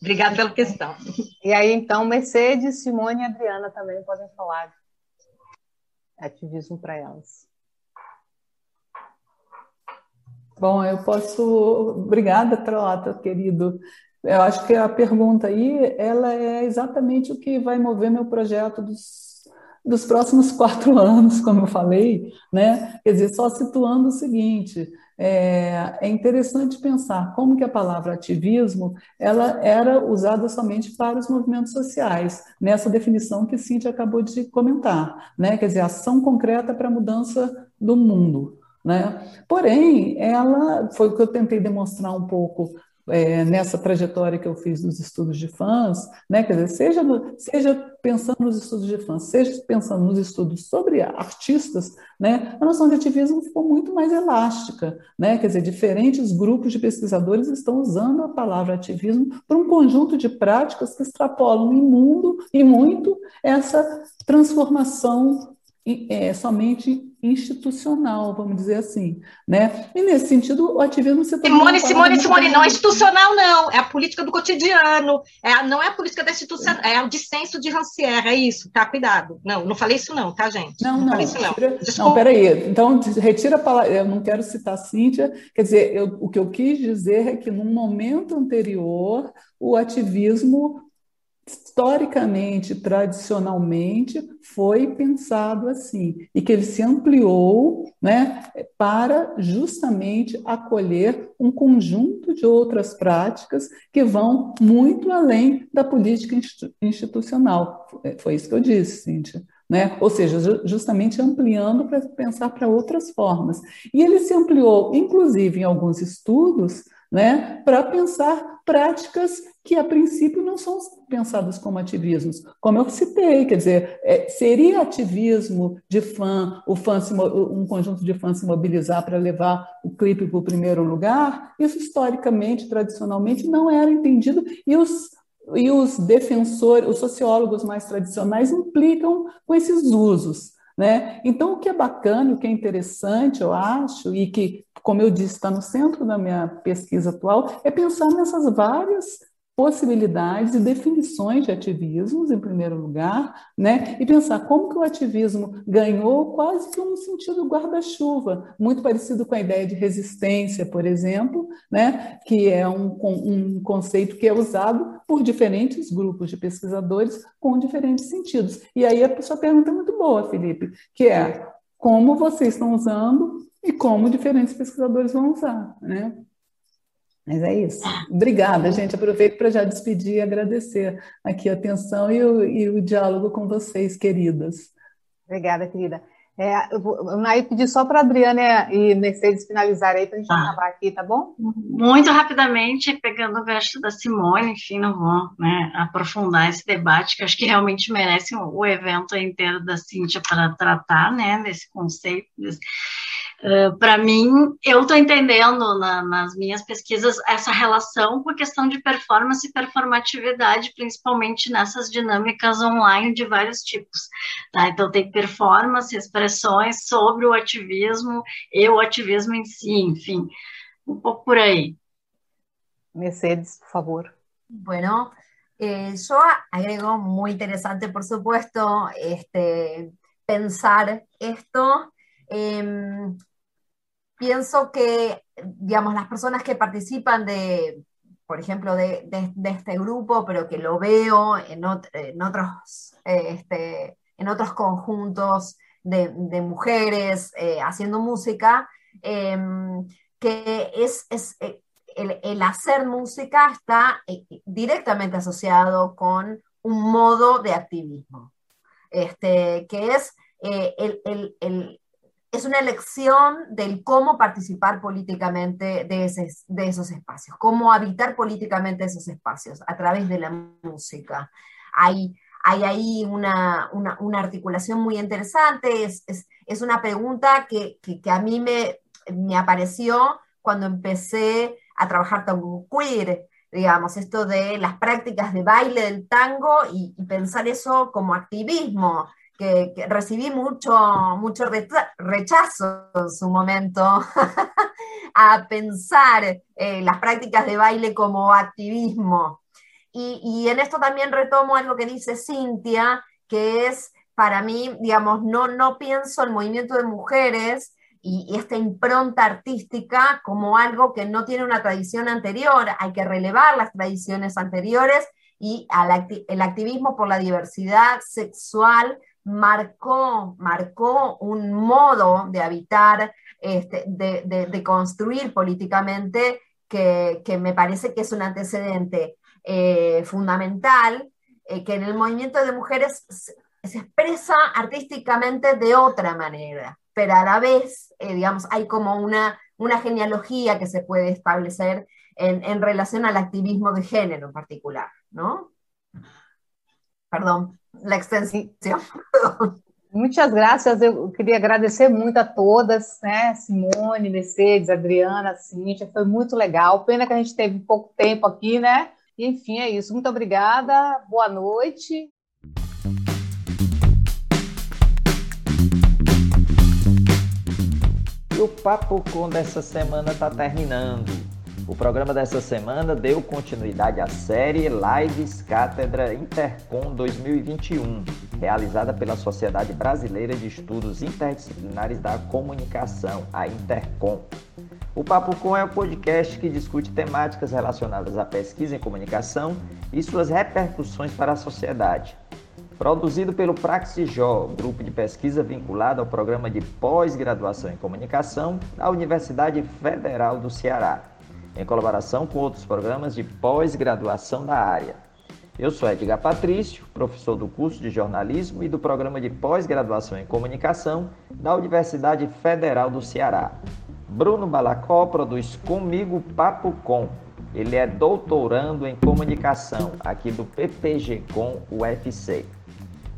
Obrigada pela questão. E aí, então, Mercedes, Simone e Adriana também podem falar ativismo para elas. Bom, eu posso. Obrigada, Trota, querido. Eu acho que a pergunta aí, ela é exatamente o que vai mover meu projeto dos dos próximos quatro anos, como eu falei, né? Quer dizer, só situando o seguinte, é, é, interessante pensar como que a palavra ativismo ela era usada somente para os movimentos sociais, nessa definição que Cíntia acabou de comentar, né? Quer dizer, ação concreta para a mudança do mundo. Né? Porém, ela foi o que eu tentei demonstrar um pouco é, nessa trajetória que eu fiz dos estudos de fãs, né? Quer dizer, seja, no, seja pensando nos estudos de fãs, seja pensando nos estudos sobre artistas, né? A noção de ativismo ficou muito mais elástica, né? Quer dizer, diferentes grupos de pesquisadores estão usando a palavra ativismo para um conjunto de práticas que extrapolam em mundo e muito essa transformação é, somente institucional, vamos dizer assim, né? E nesse sentido, o ativismo se Simone, Simone, Simone, não é institucional, não, é a política do cotidiano, é, não é a política da instituição, é o dissenso de Rancière, é isso, tá? Cuidado. Não, não falei isso não, tá, gente? Não, não. Não, falei isso, não. Não peraí, então retira a palavra, eu não quero citar Cíntia, quer dizer, eu, o que eu quis dizer é que num momento anterior, o ativismo historicamente, tradicionalmente, foi pensado assim, e que ele se ampliou né, para justamente acolher um conjunto de outras práticas que vão muito além da política institucional. Foi isso que eu disse, Cíntia. Né? Ou seja, justamente ampliando para pensar para outras formas. E ele se ampliou, inclusive, em alguns estudos, né, para pensar práticas que a princípio não são pensadas como ativismos, como eu citei, quer dizer, é, seria ativismo de fã, o fã se, um conjunto de fãs se mobilizar para levar o clipe para o primeiro lugar? Isso historicamente, tradicionalmente, não era entendido e os e os defensores, os sociólogos mais tradicionais implicam com esses usos. Né? Então, o que é bacana, o que é interessante, eu acho, e que como eu disse, está no centro da minha pesquisa atual, é pensar nessas várias possibilidades e definições de ativismos, em primeiro lugar, né? e pensar como que o ativismo ganhou quase que um sentido guarda-chuva, muito parecido com a ideia de resistência, por exemplo, né? que é um, um conceito que é usado por diferentes grupos de pesquisadores com diferentes sentidos. E aí a sua pergunta é muito boa, Felipe, que é como vocês estão usando e como diferentes pesquisadores vão usar, né? Mas é isso. Obrigada, gente. Aproveito para já despedir e agradecer aqui a atenção e o, e o diálogo com vocês, queridas. Obrigada, querida. É, eu vou, Naí pedir só para a Adriana e Mercedes finalizarem aí para a gente tá. acabar aqui, tá bom? Muito rapidamente, pegando o gancho da Simone, enfim, não vou né, aprofundar esse debate, que acho que realmente merece o evento inteiro da Cíntia para tratar né, desse conceito, desse, Uh, para mim, eu estou entendendo na, nas minhas pesquisas essa relação com a questão de performance e performatividade, principalmente nessas dinâmicas online de vários tipos. Tá? Então, tem performance, expressões sobre o ativismo e o ativismo em si, enfim, um pouco por aí. Mercedes, por favor. Bueno, eh, yo agrego muy interesante, por supuesto, este, pensar esto. Eh, pienso que, digamos, las personas que participan de, por ejemplo, de, este grupo, pero que lo veo en, otros, este, en otros conjuntos de, mujeres eh, haciendo música, em, que es, eh, el, hacer música está eh, directamente asociado con un modo de activismo, este, que es el, es una elección del cómo participar políticamente de, esos espacios, cómo habitar políticamente esos espacios a través de la música. Hay, hay ahí una, una, articulación muy interesante, es, es, una pregunta que, que, a mí me, me apareció cuando empecé a trabajar tango queer, digamos, esto de las prácticas de baile del tango y pensar eso como activismo que, recibí mucho, mucho rechazo en su momento a pensar eh, las prácticas de baile como activismo. Y, y, en esto también retomo algo que dice Cintia, que es para mí, digamos, no, no pienso el movimiento de mujeres y, esta impronta artística como algo que no tiene una tradición anterior, hay que relevar las tradiciones anteriores y el activismo por la diversidad sexual marcó, marcó un modo de habitar, este, de, construir políticamente que, me parece que es un antecedente eh, fundamental, eh, que en el movimiento de mujeres se, expresa artísticamente de otra manera, pero a la vez, eh, digamos, hay como una, una genealogía que se puede establecer en, en relación al activismo de género en particular, ¿no? Perdón. Muitas graças, eu queria agradecer muito a todas, né? Simone, Mercedes, Adriana, Cíntia, foi muito legal. Pena que a gente teve pouco tempo aqui, né? E, enfim, é isso. Muito obrigada, boa noite. E o Papo Com dessa semana está terminando. O programa dessa semana deu continuidade à série Lives Cátedra Intercom 2021, realizada pela Sociedade Brasileira de Estudos Interdisciplinares da Comunicação, a Intercom. O Papo Com é o um podcast que discute temáticas relacionadas à pesquisa em comunicação e suas repercussões para a sociedade. Produzido pelo Praxijó, grupo de pesquisa vinculado ao programa de pós-graduação em comunicação da Universidade Federal do Ceará em colaboração com outros programas de pós-graduação da área. Eu sou Edgar Patrício, professor do curso de jornalismo e do programa de pós-graduação em comunicação da Universidade Federal do Ceará. Bruno Balacó produz comigo Papo Com. Ele é doutorando em comunicação aqui do PPG Com UFC.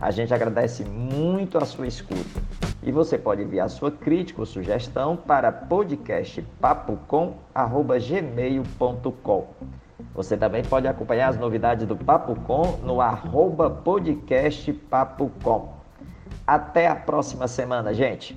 A gente agradece muito a sua escuta. E você pode enviar sua crítica ou sugestão para podcastpapocom.gmail.com Você também pode acompanhar as novidades do Papo Com no arroba. Até a próxima semana, gente!